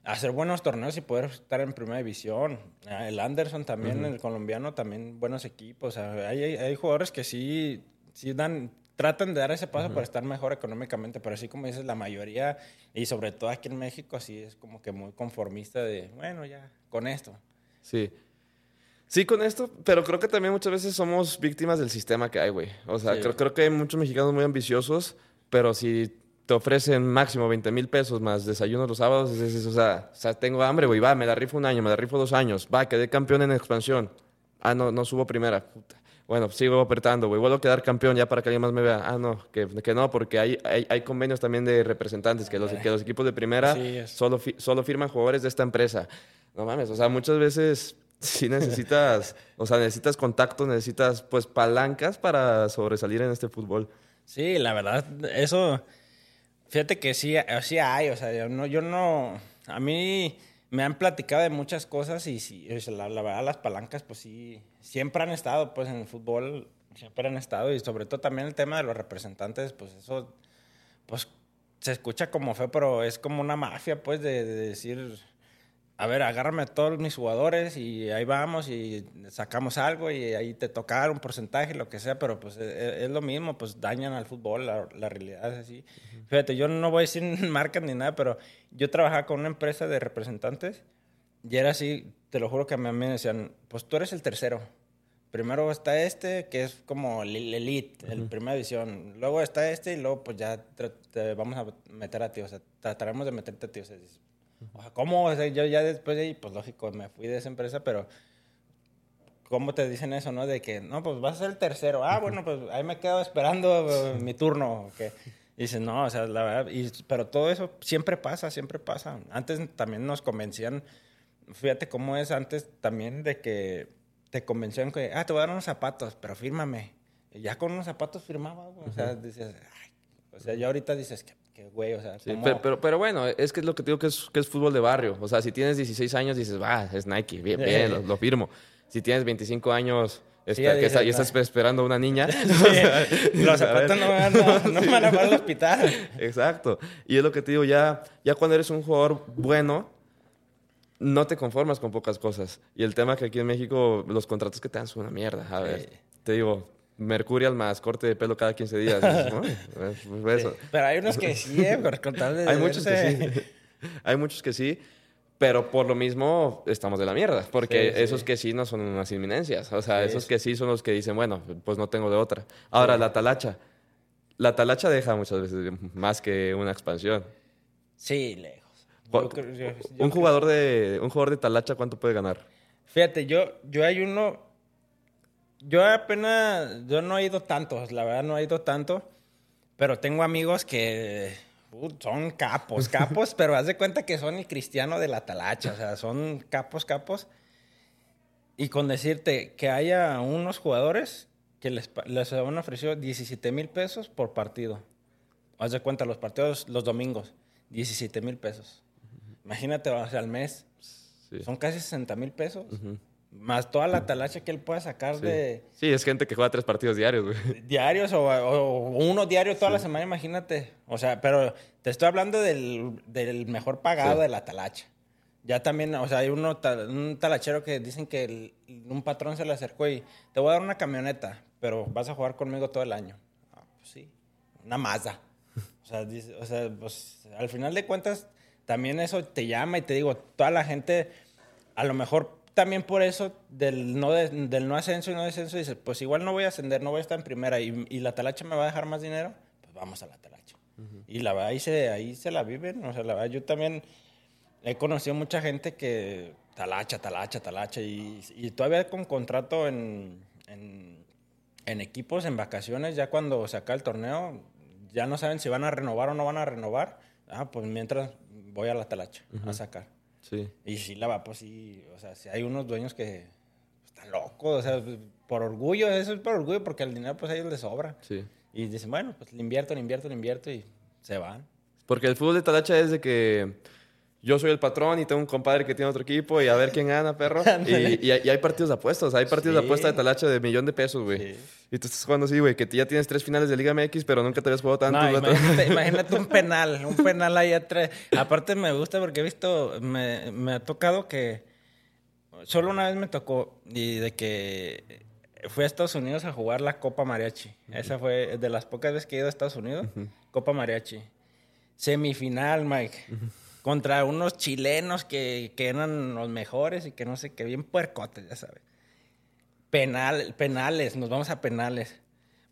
hacer buenos torneos y poder estar en primera división. Ah, el Anderson también, el colombiano, también buenos equipos. hay, hay, jugadores que sí, sí dan, tratan de dar ese paso para estar mejor económicamente, pero así como dices, la mayoría, y sobre todo aquí en México, así es como que muy conformista de, bueno, ya, con esto. Sí. Sí, con esto, pero creo que también muchas veces somos víctimas del sistema que hay, güey. O sea, creo, creo que hay muchos mexicanos muy ambiciosos, pero si te ofrecen máximo 20 mil pesos más desayuno los sábados, o, sea, o sea, tengo hambre, güey, va, me la rifo un año, me la rifo dos años, va, quedé campeón en expansión. Ah, no, no subo primera. Bueno, sigo apretando, güey, vuelvo a quedar campeón ya para que alguien más me vea. Ah, no, que, que no, porque hay, hay, hay, convenios también de representantes, que los, que los equipos de primera solo, solo firman jugadores de esta empresa. No mames, o sea, muchas veces sí necesitas, o sea, necesitas contacto, necesitas pues palancas para sobresalir en este fútbol. Sí, la verdad, eso Fíjate que sí, sí hay, o sea, yo no, yo no, a mí me han platicado de muchas cosas y sí, la, verdad las palancas pues sí, siempre han estado pues en el fútbol, siempre han estado y sobre todo también el tema de los representantes, pues eso, pues se escucha como fe, pero es como una mafia pues de decir, a ver, agárrame a todos mis jugadores y ahí vamos y sacamos algo y ahí te tocar un porcentaje, lo que sea, pero pues e, e, es, lo mismo, pues dañan al fútbol, la, realidad es así. Fíjate, yo no voy a decir marcas ni nada, pero yo trabajaba con una empresa de representantes y era así, te lo juro que a mí me decían, pues tú eres el tercero. Primero está este, que es como el elite, el primera división. Luego está este y luego pues ya te, vamos a meter a ti, o sea, trataremos de meterte a ti. O sea, o sea, ¿cómo? yo ya después de ahí, pues lógico, me fui de esa empresa, pero ¿cómo te dicen eso, no? De que, no, pues vas a ser el tercero. Ah, bueno, pues ahí me quedo esperando eh, mi turno. Que, y dices, no, o sea, la verdad, y, pero todo eso siempre pasa, siempre pasa. Antes también nos convencían, fíjate cómo es antes también de que te convencían que, ah, te voy a dar unos zapatos, pero fírmame. Y ya con unos zapatos firmaba, o sea, dices, ay, o sea, ya ahorita dices, que güey, o sea. pero, pero, bueno, es que es lo que te digo que es, que es fútbol de barrio. O sea, si tienes 16 años, dices, va, es Nike, bien, bien, lo, firmo. Si tienes 25 años. Está, que y estás esperando a una niña. los zapatos no, van a, no van a al hospital. Exacto. Y es lo que te digo, ya, ya cuando eres un jugador bueno, no te conformas con pocas cosas. Y el tema que aquí en México los contratos que te dan son una mierda. A ver, te digo, Mercurial más corte de pelo cada 15 días. Pues pero hay unos que sí, ¿eh? Hay muchos que sí. hay muchos que sí. Pero por lo mismo estamos de la mierda, porque esos que sí no son unas inminencias. O sea, esos que sí son los que dicen, bueno, pues no tengo de otra. Ahora, la talacha. La talacha deja muchas veces más que una expansión. Sí, lejos. un, jugador de, un jugador de talacha, ¿cuánto puede ganar? Fíjate, yo, yo hay uno yo apenas, yo no he ido tanto, la verdad no he ido tanto, pero tengo amigos que uh, son capos, capos, pero haz de cuenta que son el cristiano de la talacha, o sea, son capos, capos. Y con decirte que haya unos jugadores que les, les han ofrecido 17 mil pesos por partido. Haz de cuenta, los partidos los domingos, 17 mil pesos. Imagínate, o sea, al mes. Son casi 60 mil pesos. Más toda la talacha que él pueda sacar de... Sí, es gente que juega tres partidos diarios, güey. Diarios o, uno diario toda la semana, imagínate. O sea, pero te estoy hablando del, del mejor pagado de la talacha. Ya también, o sea, hay uno, un talachero que dicen que un patrón se le acercó y te voy a dar una camioneta, pero vas a jugar conmigo todo el año. Ah, pues sí, una Mazda. O sea, o sea pues, al final de cuentas, también eso te llama y te digo, toda la gente, a lo mejor también por eso del no, del no ascenso y no descenso, dices, pues igual no voy a ascender, no voy a estar en primera y, y la talacha me va a dejar más dinero, pues vamos a la talacha. Y la verdad, ahí se, ahí se la viven, o sea, la verdad, yo también he conocido mucha gente que talacha, talacha, talacha, y, y todavía con contrato en, en, en, equipos, en vacaciones, ya cuando se acaba el torneo, ya no saben si van a renovar o no van a renovar, ah, pues mientras voy a la talacha a sacar. Sí. Y sí, la va, pues sí, o sea, si hay unos dueños que está loco, o sea, por orgullo, eso es por orgullo, porque el dinero pues a ellos les sobra. Sí. Y dicen, bueno, pues le invierto, le invierto, le invierto y se van. Porque el fútbol de Talacha es de que yo soy el patrón y tengo un compadre que tiene otro equipo y a ver quién gana, perro. y, y hay, y hay partidos de apuestas, hay partidos de Sí. apuesta de Talacha de millón de pesos, güey. Sí. Y tú estás jugando así, güey, que ya tienes tres finales de Liga MX, pero nunca te habías jugado tanto. No, imagínate un penal, un penal ahí atrás. Aparte me gusta porque he visto, me, me ha tocado que solo una vez me tocó y de que fui a Estados Unidos a jugar la Copa Mariachi. Esa fue de las pocas veces que he ido a Estados Unidos, Copa Mariachi. Semifinal, Mike. Contra unos chilenos que, que eran los mejores y que no sé qué, bien puercotes, ya sabes. Penal, penales, nos vamos a penales.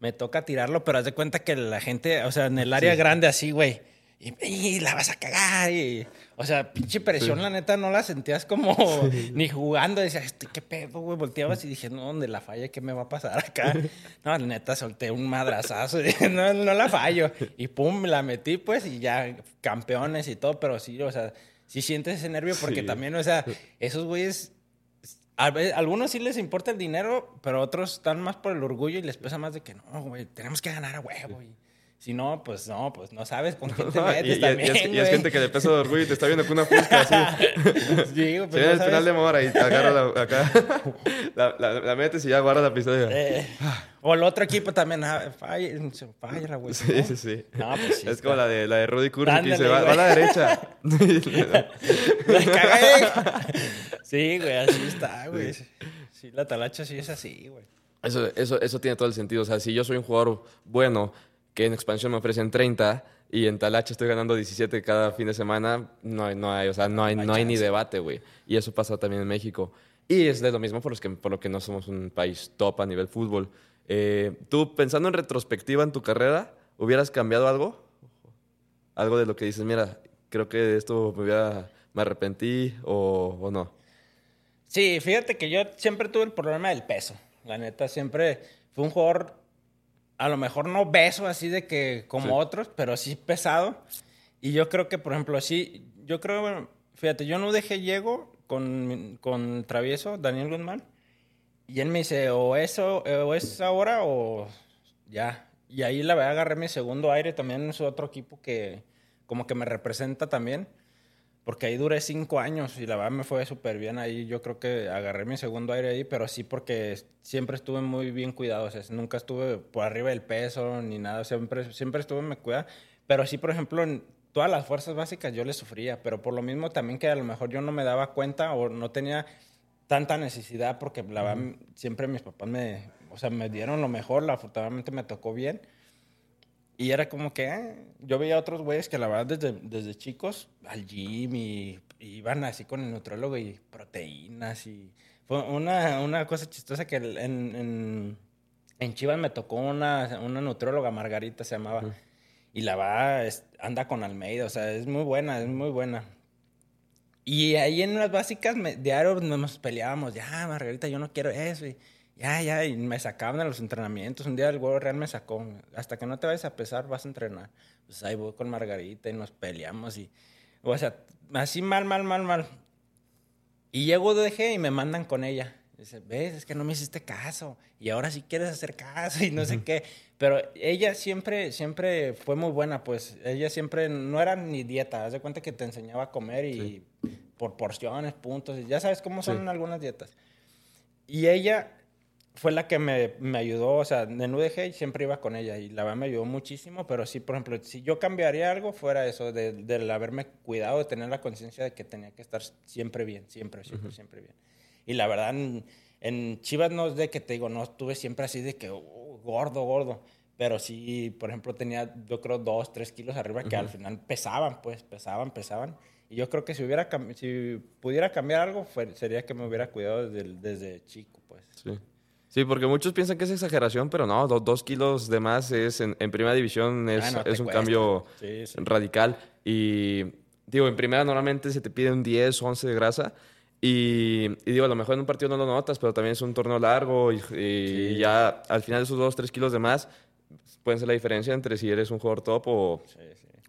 Me toca tirarlo, pero haz de cuenta que la gente, o sea, en el área grande así, güey. Y, y la vas a cagar. Y, o sea, pinche presión, la neta, no la sentías como ni jugando. Decías, "Este, ¿qué pedo, güey? Volteabas y dije, no, donde la falla, ¿qué me va a pasar acá? No, la neta, solté un madrazazo. y dije, no, no la fallo. Y pum, la metí, pues, y ya campeones y todo. Pero sí, o sea, sí sientes ese nervio porque Sí. también, o sea, esos güeyes a ve- algunos sí les importa el dinero, pero otros están más por el orgullo y les pesa más de que no, güey, tenemos que ganar a huevo. Y si no, pues no, pues no sabes con quién te metes y- y también, es, y es gente que le pesa de orgullo y te está viendo con una fusca así. Sí, güey, Se pues viene no el final de Mora y agarra la, acá. la, la- la metes y ya guarda la pistola. Eh, o el otro equipo también, ah, falla, falla, güey. Sí, ¿no? sí, sí. No, pues sí. es como la de, la de Rudy Curry que dice, va, a la derecha. La cagué. Sí, güey, así está, güey. Sí, la talacha sí es así, güey. Eso, eso, eso tiene todo el sentido. O sea, si yo soy un jugador bueno, que en expansión me ofrecen 30 y en Talacha estoy ganando 17 cada fin de semana, no hay, no hay, o sea, no hay, No hay ni debate, güey. Y eso pasa también en México. Y es de lo mismo por, los que, por lo que no somos un país top a nivel fútbol. Eh, Tú, pensando en retrospectiva en tu carrera, ¿hubieras cambiado algo? Algo de lo que dices, mira, creo que de esto me, hubiera, me arrepentí o, o no. Sí, fíjate que yo siempre tuve el problema del peso. La neta, siempre fue un jugador, a lo mejor no beso así de que como Sí. otros, pero sí pesado. Y yo creo que, por ejemplo, sí, yo creo, bueno, fíjate, yo no dejé llego con, con Travieso, Daniel Guzmán. Y él me dice, o eso, o es ahora o ya. Y ahí la verdad agarré mi segundo aire también es otro equipo que como que me representa también. Porque ahí duré cinco años y la verdad me fue súper bien ahí. Yo creo que agarré mi segundo aire ahí, pero sí porque siempre estuve muy bien cuidado. O sea, nunca estuve por arriba del peso ni nada. Siempre, siempre estuve me cuida. Pero sí, por ejemplo, en todas las fuerzas básicas yo le sufría. Pero por lo mismo también que a lo mejor yo no me daba cuenta o no tenía tanta necesidad porque la verdad siempre mis papás me, o sea, me dieron lo mejor. La, afortunadamente me tocó bien. Y era como que eh, yo veía a otros güeyes que la verdad desde, desde chicos al gym y, y iban así con el nutrólogo y proteínas y fue una, una cosa chistosa que en, en, en Chivas me tocó una, una nutróloga, Margarita se llamaba, y la va, es- anda con Almeida, o sea, es muy buena, es muy buena. Y ahí en las básicas, me, diario nos peleábamos, ya, Margarita, yo no quiero eso. Y ya, ya, y me sacaban de los entrenamientos. Un día el huevo real me sacó, hasta que no te vayas a pesar, vas a entrenar. Pues ahí voy con Margarita y nos peleamos. Y, o sea, así mal, mal, mal, mal. Y llego dejé y me mandan con ella. Dice, ves, es que no me hiciste caso. Y ahora sí quieres hacer caso y no sé qué. Pero ella siempre, siempre fue muy buena, pues. Ella siempre no era ni dieta. Haz de cuenta que te enseñaba a comer y por porciones, puntos. y Ya sabes cómo son Sí. algunas dietas. Y ella fue la que me, me ayudó, o sea, en UDG siempre iba con ella y la verdad me ayudó muchísimo, pero sí, por ejemplo, si yo cambiaría algo fuera eso, de, del haberme cuidado, de tener la conciencia de que tenía que estar siempre bien, siempre, siempre, siempre bien. Y la verdad, en, en Chivas no es de que te digo, no estuve siempre así de que oh, gordo, gordo, pero sí, por ejemplo, tenía yo creo dos, tres kilos arriba que al final pesaban, pues, pesaban, pesaban. Y yo creo que si, hubiera, si pudiera cambiar algo, fue- sería que me hubiera cuidado desde, desde chico, pues. Sí. Sí, porque muchos piensan que es exageración, pero no, do- dos kilos de más es en, en primera división es, Ah, no, te es un cuesta. cambio Sí, sí. radical. Y digo, en primera normalmente se te pide un 10, 11 de grasa. Y, y digo, a lo mejor en un partido no lo notas, pero también es un torneo largo y, y ya al final esos 2, 3 kilos de más pueden ser la diferencia entre si eres un jugador top o,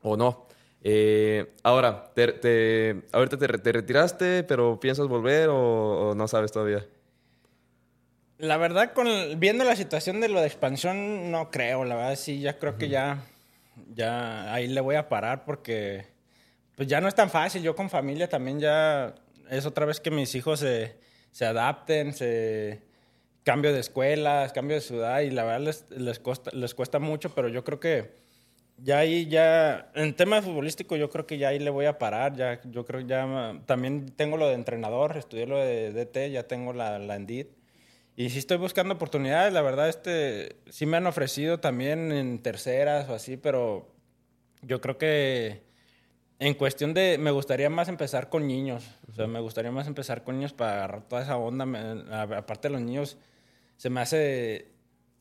o no. Eh, ahora, te, te- ahorita te retiraste, pero piensas volver o, o no sabes todavía? La verdad, con viendo la situación de lo de expansión, no creo. La verdad, sí, ya creo que ya, ya ahí le voy a parar porque pues ya no es tan fácil. Yo con familia también ya es otra vez que mis hijos se, se adapten, se cambio de escuelas, cambio de ciudad y la verdad les, les, cuesta, les cuesta mucho, pero yo creo que ya ahí ya, en tema futbolístico yo creo que ya ahí le voy a parar, ya, yo creo ya, también tengo lo de entrenador, estudié lo de DT, ya tengo la, la Endid. Y sí estoy buscando oportunidades, la verdad, este, sí me han ofrecido también en terceras o así, pero yo creo que en cuestión de, me gustaría más empezar con niños, o sea, me gustaría más empezar con niños para agarrar toda esa onda, aparte de los niños, se me hace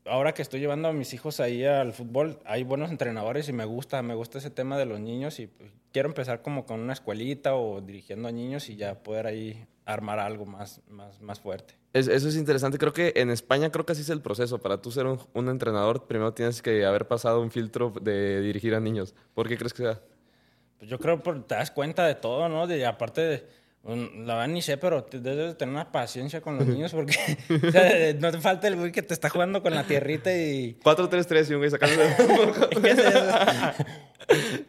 ahora que estoy llevando a mis hijos ahí al fútbol, hay buenos entrenadores y me gusta, me gusta ese tema de los niños y pues, quiero empezar como con una escuelita o dirigiendo a niños y ya poder ahí armar algo más, más, más fuerte. eso es interesante. Creo que en España creo que así es el proceso. Para tú ser un, entrenador, primero tienes que haber pasado un filtro de dirigir a niños. ¿Por qué crees que sea? Pues yo creo que te das cuenta de todo, ¿no? De, aparte de la verdad ni sé, pero debes tener una paciencia con los niños porque no te falta el güey que te está jugando con la tierrita y... 4-3-3 y un güey sacando... ¿Qué es eso?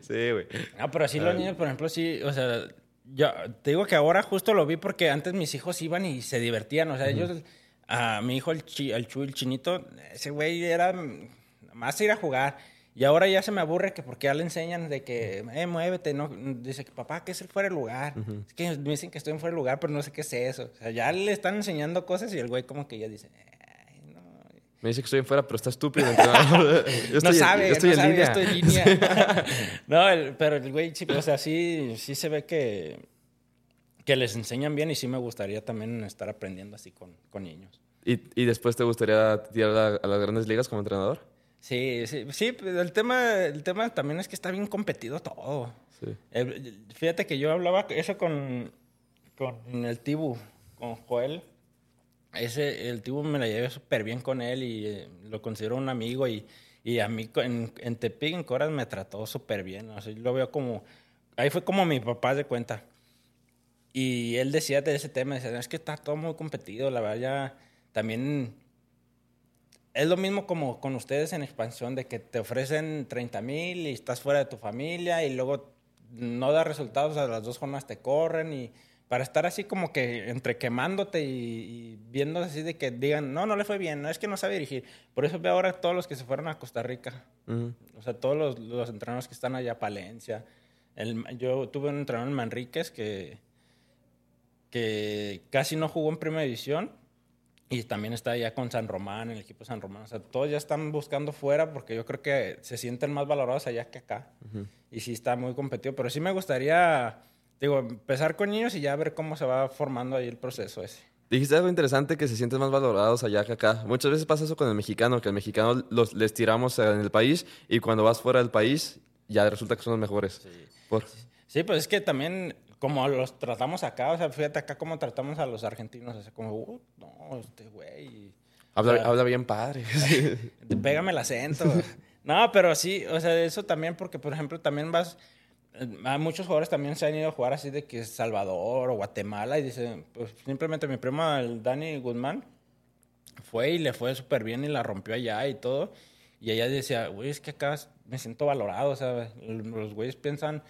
sí, güey. Ah, pero así los niños, por ejemplo, sí, o sea, yo te digo que ahora justo lo vi porque antes mis hijos iban y se divertían, o sea, ellos... A mi hijo, el, chi, el Chu, el chinito, ese güey era más ir a jugar. Y ahora ya se me aburre que porque ya le enseñan de que, eh, muévete, ¿no? Dice que papá, ¿qué es el fuera de lugar? Es que me dicen que estoy en fuera de lugar, pero no sé qué es eso. O sea, ya le están enseñando cosas y el güey como que ya dice, no. Me dice que estoy en fuera, pero está estúpido. no sabe, yo estoy no en sabe, línea. estoy en línea. no, pero el güey, sí, o sea, sí, sí se ve que, que les enseñan bien y sí me gustaría también estar aprendiendo así con, con niños. ¿Y, ¿Y, después te gustaría tirar a, a las grandes ligas como entrenador? Sí, sí, sí, pues, el tema, el tema también es que está bien competido todo. fíjate que yo hablaba eso con, con el Tibu, con Joel. Ese, el Tibu me la llevé súper bien con él y eh, lo considero un amigo y, y a mí en, en Tepic, en Coras, me trató súper bien. O sea, yo lo veo como, ahí fue como mi papá de cuenta. Y él decía de ese tema, decía, es que está todo muy competido, la verdad ya también es lo mismo como con ustedes en expansión, de que te ofrecen 30 mil y estás fuera de tu familia y luego no da resultados, a las dos jornadas te corren y para estar así como que entre quemándote y, viendo así de que digan, no, no le fue bien, no es que no sabe dirigir. Por eso veo ahora todos los que se fueron a Costa Rica, o sea, todos los, los, entrenadores que están allá, Palencia. El, yo tuve un entrenador en Manríquez que, que casi no jugó en primera división y también está ya con San Román, el equipo San Román. O sea, todos ya están buscando fuera porque yo creo que se sienten más valorados allá que acá. Y sí está muy competido. Pero sí me gustaría, digo, empezar con niños y ya ver cómo se va formando ahí el proceso ese. Dijiste algo interesante que se sienten más valorados allá que acá. Muchas veces pasa eso con el mexicano, que el mexicano los, les tiramos en el país y cuando vas fuera del país ya resulta que son los mejores. Sí, Por... sí pues es que también como los tratamos acá, o sea, fíjate acá cómo tratamos a los argentinos, o sea, como, uh, no, este güey. Habla, habla, bien padre. pégame el acento. no, pero sí, o sea, eso también, porque por ejemplo, también vas, a muchos jugadores también se han ido a jugar así de que Salvador o Guatemala y dicen, pues simplemente mi primo, el Dani Guzmán, fue y le fue súper bien y la rompió allá y todo. Y ella decía, güey, es que acá me siento valorado, o sea, los güeyes piensan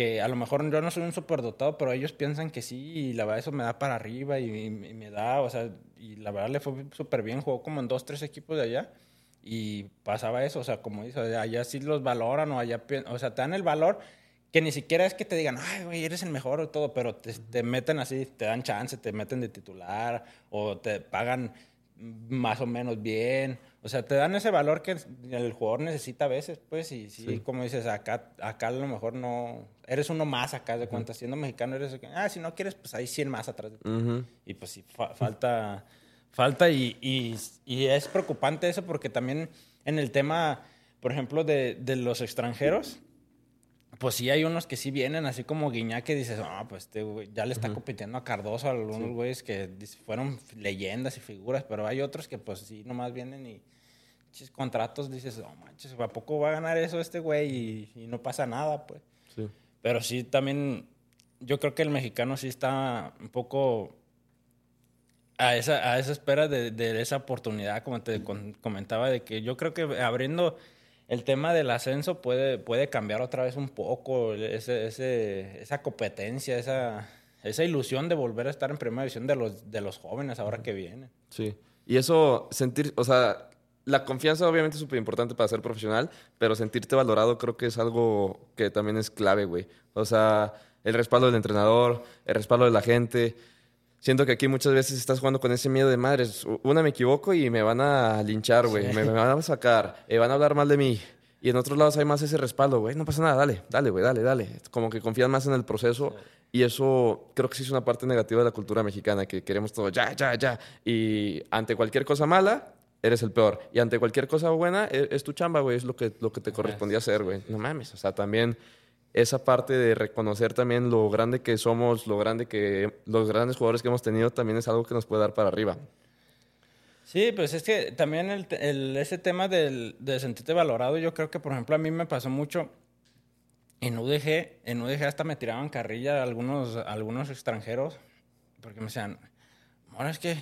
que a lo mejor yo no soy un superdotado, pero ellos piensan que sí, y la verdad eso me da para arriba y, me da, o sea, y la verdad le fue súper bien, jugó como en dos, tres equipos de allá, y pasaba eso, o sea, como dice, allá sí los valoran, o allá, o sea, te dan el valor, que ni siquiera es que te digan, ay, güey, eres el mejor o todo, pero te, te meten así, te dan chance, te meten de titular, o te pagan más o menos bien, o sea, te dan ese valor que el jugador necesita a veces, pues, y sí, como dices, acá, acá a lo mejor no, eres uno más acá de cuenta, siendo mexicano eres, ah, si no quieres, pues hay 100 más atrás de ti. Y pues sí, falta, falta y, y, es preocupante eso porque también en el tema, por ejemplo, de, de los extranjeros, pues sí hay unos que sí vienen, así como Guiñá, que dices, ah, pues este ya le está compitiendo a Cardoso, a algunos güeyes que fueron leyendas y figuras, pero hay otros que pues sí nomás vienen y contratos dices, oh manches, ¿a poco va a ganar eso este güey? Y, no pasa nada, pues. Sí. Pero sí también, yo creo que el mexicano sí está un poco a esa, a esa espera de, de esa oportunidad, como te comentaba, de que yo creo que abriendo el tema del ascenso puede, puede cambiar otra vez un poco ese, ese, esa competencia, esa, esa ilusión de volver a estar en primera división de los, de los jóvenes ahora que viene. Sí. Y eso, sentir, o sea, la confianza obviamente es súper importante para ser profesional, pero sentirte valorado creo que es algo que también es clave, güey. O sea, el respaldo del entrenador, el respaldo de la gente. Siento que aquí muchas veces estás jugando con ese miedo de madres. Una me equivoco y me van a linchar, güey. Me, van a sacar. Eh, van a hablar mal de mí. Y en otros lados hay más ese respaldo, güey. No pasa nada, dale, dale, güey, dale, dale. Como que confías más en el proceso. Y eso creo que sí es una parte negativa de la cultura mexicana, que queremos todo ya, ya, ya. Y ante cualquier cosa mala, eres el peor. Y ante cualquier cosa buena, e, es, tu chamba, güey, es lo que, lo que te correspondía hacer, güey. No mames, o sea, también esa parte de reconocer también lo grande que somos, lo grande que, los grandes jugadores que hemos tenido, también es algo que nos puede dar para arriba. Sí, pues es que también ese tema del, de sentirte valorado, yo creo que, por ejemplo, a mí me pasó mucho en UDG, en UDG hasta me tiraban carrilla algunos, algunos extranjeros, porque me decían, ahora es que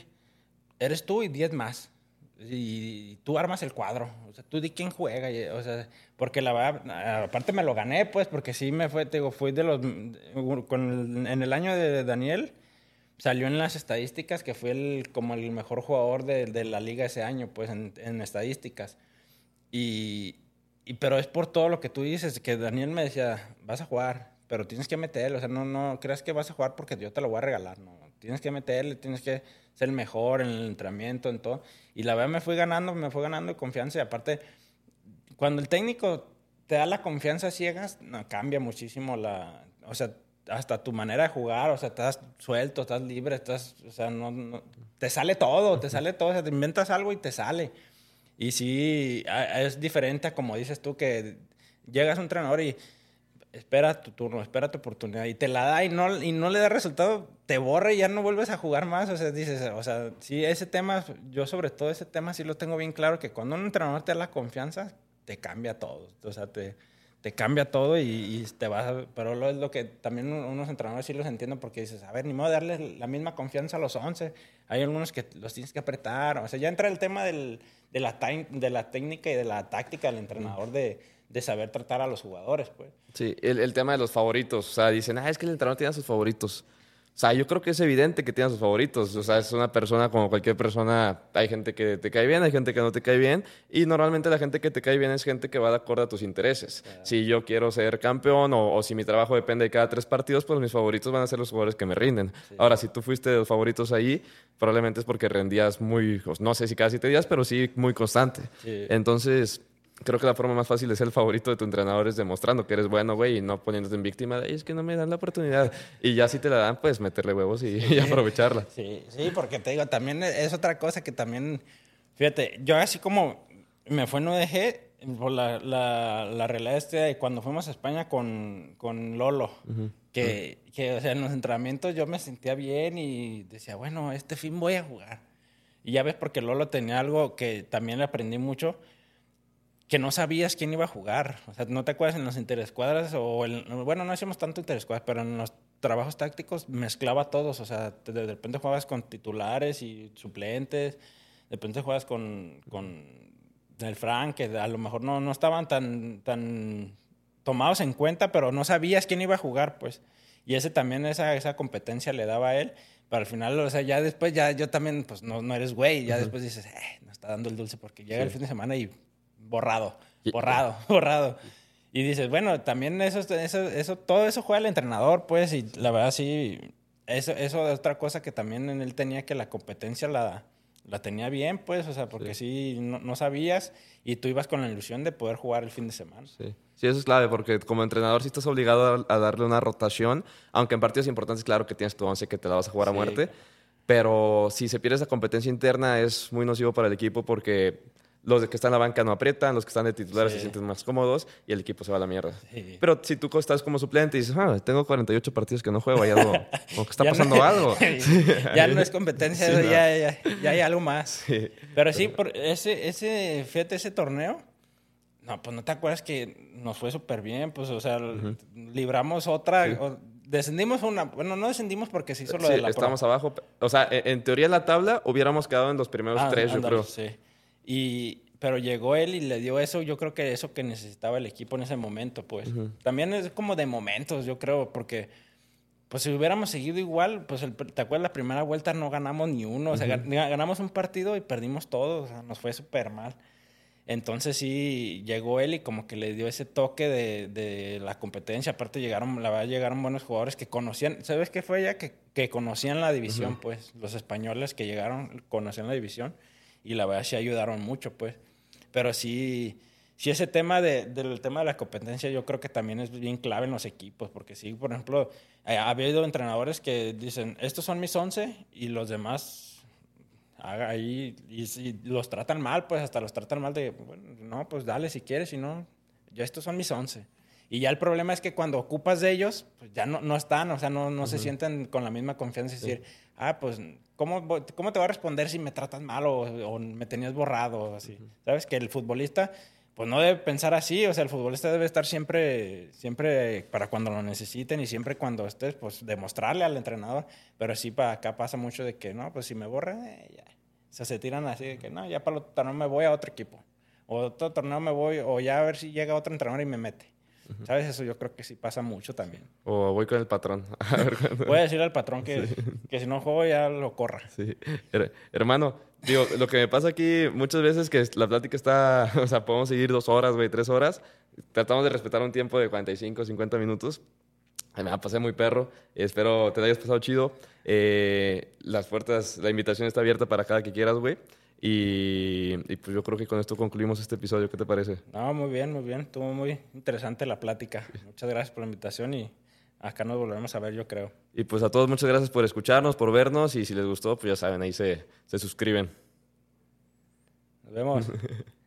eres tú y diez más y tú armas el cuadro. O sea, tú di quién juega. O sea, porque la verdad, aparte me lo gané, pues, porque sí me fue, te digo, fui de los. En el año de Daniel, salió en las estadísticas que fue el, como el mejor jugador de, la liga ese año, pues, en, estadísticas. Y, y, pero es por todo lo que tú dices, que Daniel me decía, vas a jugar, pero tienes que meterle. O sea, no, no creas que vas a jugar porque yo te lo voy a regalar, no. Tienes que meterle, tienes que ser mejor en el entrenamiento, en todo. Y la verdad me fui ganando, me fue ganando confianza. Y aparte, cuando el técnico te da la confianza ciegas, no, cambia muchísimo la... O sea, hasta tu manera de jugar, o sea, estás suelto, estás libre, estás, o sea, no, te sale todo, te sale todo, o sea, te inventas algo y te sale. Y sí, es diferente a como dices tú, que llegas a un entrenador y espera tu turno, espera tu oportunidad y te la da y no, y no le da resultado, te borra y ya no vuelves a jugar más. O sea, dices, o sea, sí, ese tema, yo sobre todo ese tema sí lo tengo bien claro, que cuando un entrenador te da la confianza, te cambia todo. O sea, te, te cambia todo y, te vas a, Pero lo es lo que también unos entrenadores sí los entiendo porque dices, a ver, ni modo de darles la misma confianza a los 11. Hay algunos que los tienes que apretar. O sea, ya entra el tema del, de, la, de la técnica y de la táctica del entrenador de de saber tratar a los jugadores, pues. Sí, el, el, tema de los favoritos. O sea, dicen, ah, es que el entrenador tiene a sus favoritos. O sea, yo creo que es evidente que tiene a sus favoritos. O sea, es una persona como cualquier persona. Hay gente que te cae bien, hay gente que no te cae bien. Y normalmente la gente que te cae bien es gente que va de acuerdo a tus intereses. Si yo quiero ser campeón o, si mi trabajo depende de cada tres partidos, pues mis favoritos van a ser los jugadores que me rinden. Ahora, si tú fuiste de los favoritos ahí, probablemente es porque rendías muy, no sé si cada siete días, pero sí muy constante. Entonces creo que la forma más fácil de ser el favorito de tu entrenador es demostrando que eres bueno, güey, y no poniéndote en víctima de, es que no me dan la oportunidad. Y ya si te la dan, pues meterle huevos y, aprovecharla. Sí, sí, porque te digo, también es otra cosa que también, fíjate, yo así como me fue no dejé, la, la, la realidad es que cuando fuimos a España con, con Lolo, que, que, o sea, en los entrenamientos yo me sentía bien y decía, bueno, este fin voy a jugar. Y ya ves, porque Lolo tenía algo que también le aprendí mucho, que no sabías quién iba a jugar. O sea, ¿no te acuerdas en los interescuadras? O bueno, no hacíamos tanto interescuadras, pero en los trabajos tácticos mezclaba a todos. O sea, de, repente jugabas con titulares y suplentes, de repente jugabas con, con el Frank, que a lo mejor no, no estaban tan, tan tomados en cuenta, pero no sabías quién iba a jugar, pues. Y ese también, esa, esa competencia le daba a él. Pero al final, o sea, ya después, ya yo también, pues no, no eres güey. Ya después dices, eh, no está dando el dulce porque llega el fin de semana y borrado, borrado, borrado. Y dices, bueno, también eso, eso, eso, todo eso juega el entrenador, pues, y la verdad sí, eso, eso es otra cosa que también en él tenía que la competencia la, la tenía bien, pues, o sea, porque sí, no, sabías y tú ibas con la ilusión de poder jugar el fin de semana. Sí. Sí, eso es clave, porque como entrenador sí estás obligado a, darle una rotación, aunque en partidos importantes, claro que tienes tu once que te la vas a jugar a muerte, pero si se pierde esa competencia interna es muy nocivo para el equipo porque los que están en la banca no aprietan, los que están de titulares se sienten más cómodos y el equipo se va a la mierda. Pero si tú estás como suplente y dices, ah, tengo 48 partidos que no juego, hay algo, como que está pasando algo. ya no es competencia, ya, ya, ya, hay algo más. Pero sí, por ese, ese, fíjate, ese torneo, no, pues no te acuerdas que nos fue súper bien, pues, o sea, libramos otra, descendimos una. Bueno, no descendimos porque se hizo lo Sí, de la pro. estamos abajo. O sea, en, en teoría en la tabla hubiéramos quedado en los primeros Ah, tres, yo creo. sí. Y, pero llegó él y le dio eso, yo creo que eso que necesitaba el equipo en ese momento, pues. También es como de momentos, yo creo, porque pues si hubiéramos seguido igual, pues el- te acuerdas la primera vuelta no ganamos ni uno, o sea, gan- ganamos un partido y perdimos todo, o sea, nos fue súper mal. Entonces sí llegó él y como que le dio ese toque de, de la competencia. Aparte llegaron, la verdad llegaron buenos jugadores que conocían, ¿sabes qué fue ya? Que, que conocían la división, pues. Los españoles que llegaron conocían la división y la verdad sí ayudaron mucho, pues. Pero sí, sí ese tema de, del tema de la competencia yo creo que también es bien clave en los equipos, porque sí, por ejemplo, eh, ha habido entrenadores que dicen, estos son mis 11 y los demás haga ahí y si los tratan mal, pues hasta los tratan mal de, bueno, no, pues dale si quieres, si no, ya estos son mis 11. Y ya el problema es que cuando ocupas de ellos, pues ya no, no están, o sea, no, no se sienten con la misma confianza y decir, ah, pues, ¿cómo, ¿cómo te voy a responder si me tratas mal o, o me tenías borrado así? ¿Sabes? Que el futbolista, pues no debe pensar así, o sea, el futbolista debe estar siempre, siempre para cuando lo necesiten y siempre cuando estés, pues demostrarle al entrenador. Pero sí, para acá pasa mucho de que, no, pues si me borra, eh, ya. O sea, se tiran así de que, no, ya para el otro torneo me voy a otro equipo. O otro torneo me voy, o ya a ver si llega otro entrenador y me mete. ¿Sabes? Eso yo creo que sí pasa mucho también. O voy con el patrón. A ver Voy a decirle al patrón que, que si no juego ya lo corra. Sí. Her- hermano, digo, lo que me pasa aquí muchas veces que la plática está, o sea, podemos seguir dos horas, güey, tres horas. Tratamos de respetar un tiempo de 45, 50 minutos. Me la pasé muy perro. Espero te la hayas pasado chido. Eh, las puertas, la invitación está abierta para cada que quieras, güey. Y, y pues yo creo que con esto concluimos este episodio. ¿Qué te parece? No, muy bien, muy bien. Estuvo muy interesante la plática. Muchas gracias por la invitación y acá nos volveremos a ver, yo creo. Y pues a todos muchas gracias por escucharnos, por vernos. Y si les gustó, pues ya saben, ahí se, se suscriben. Nos vemos.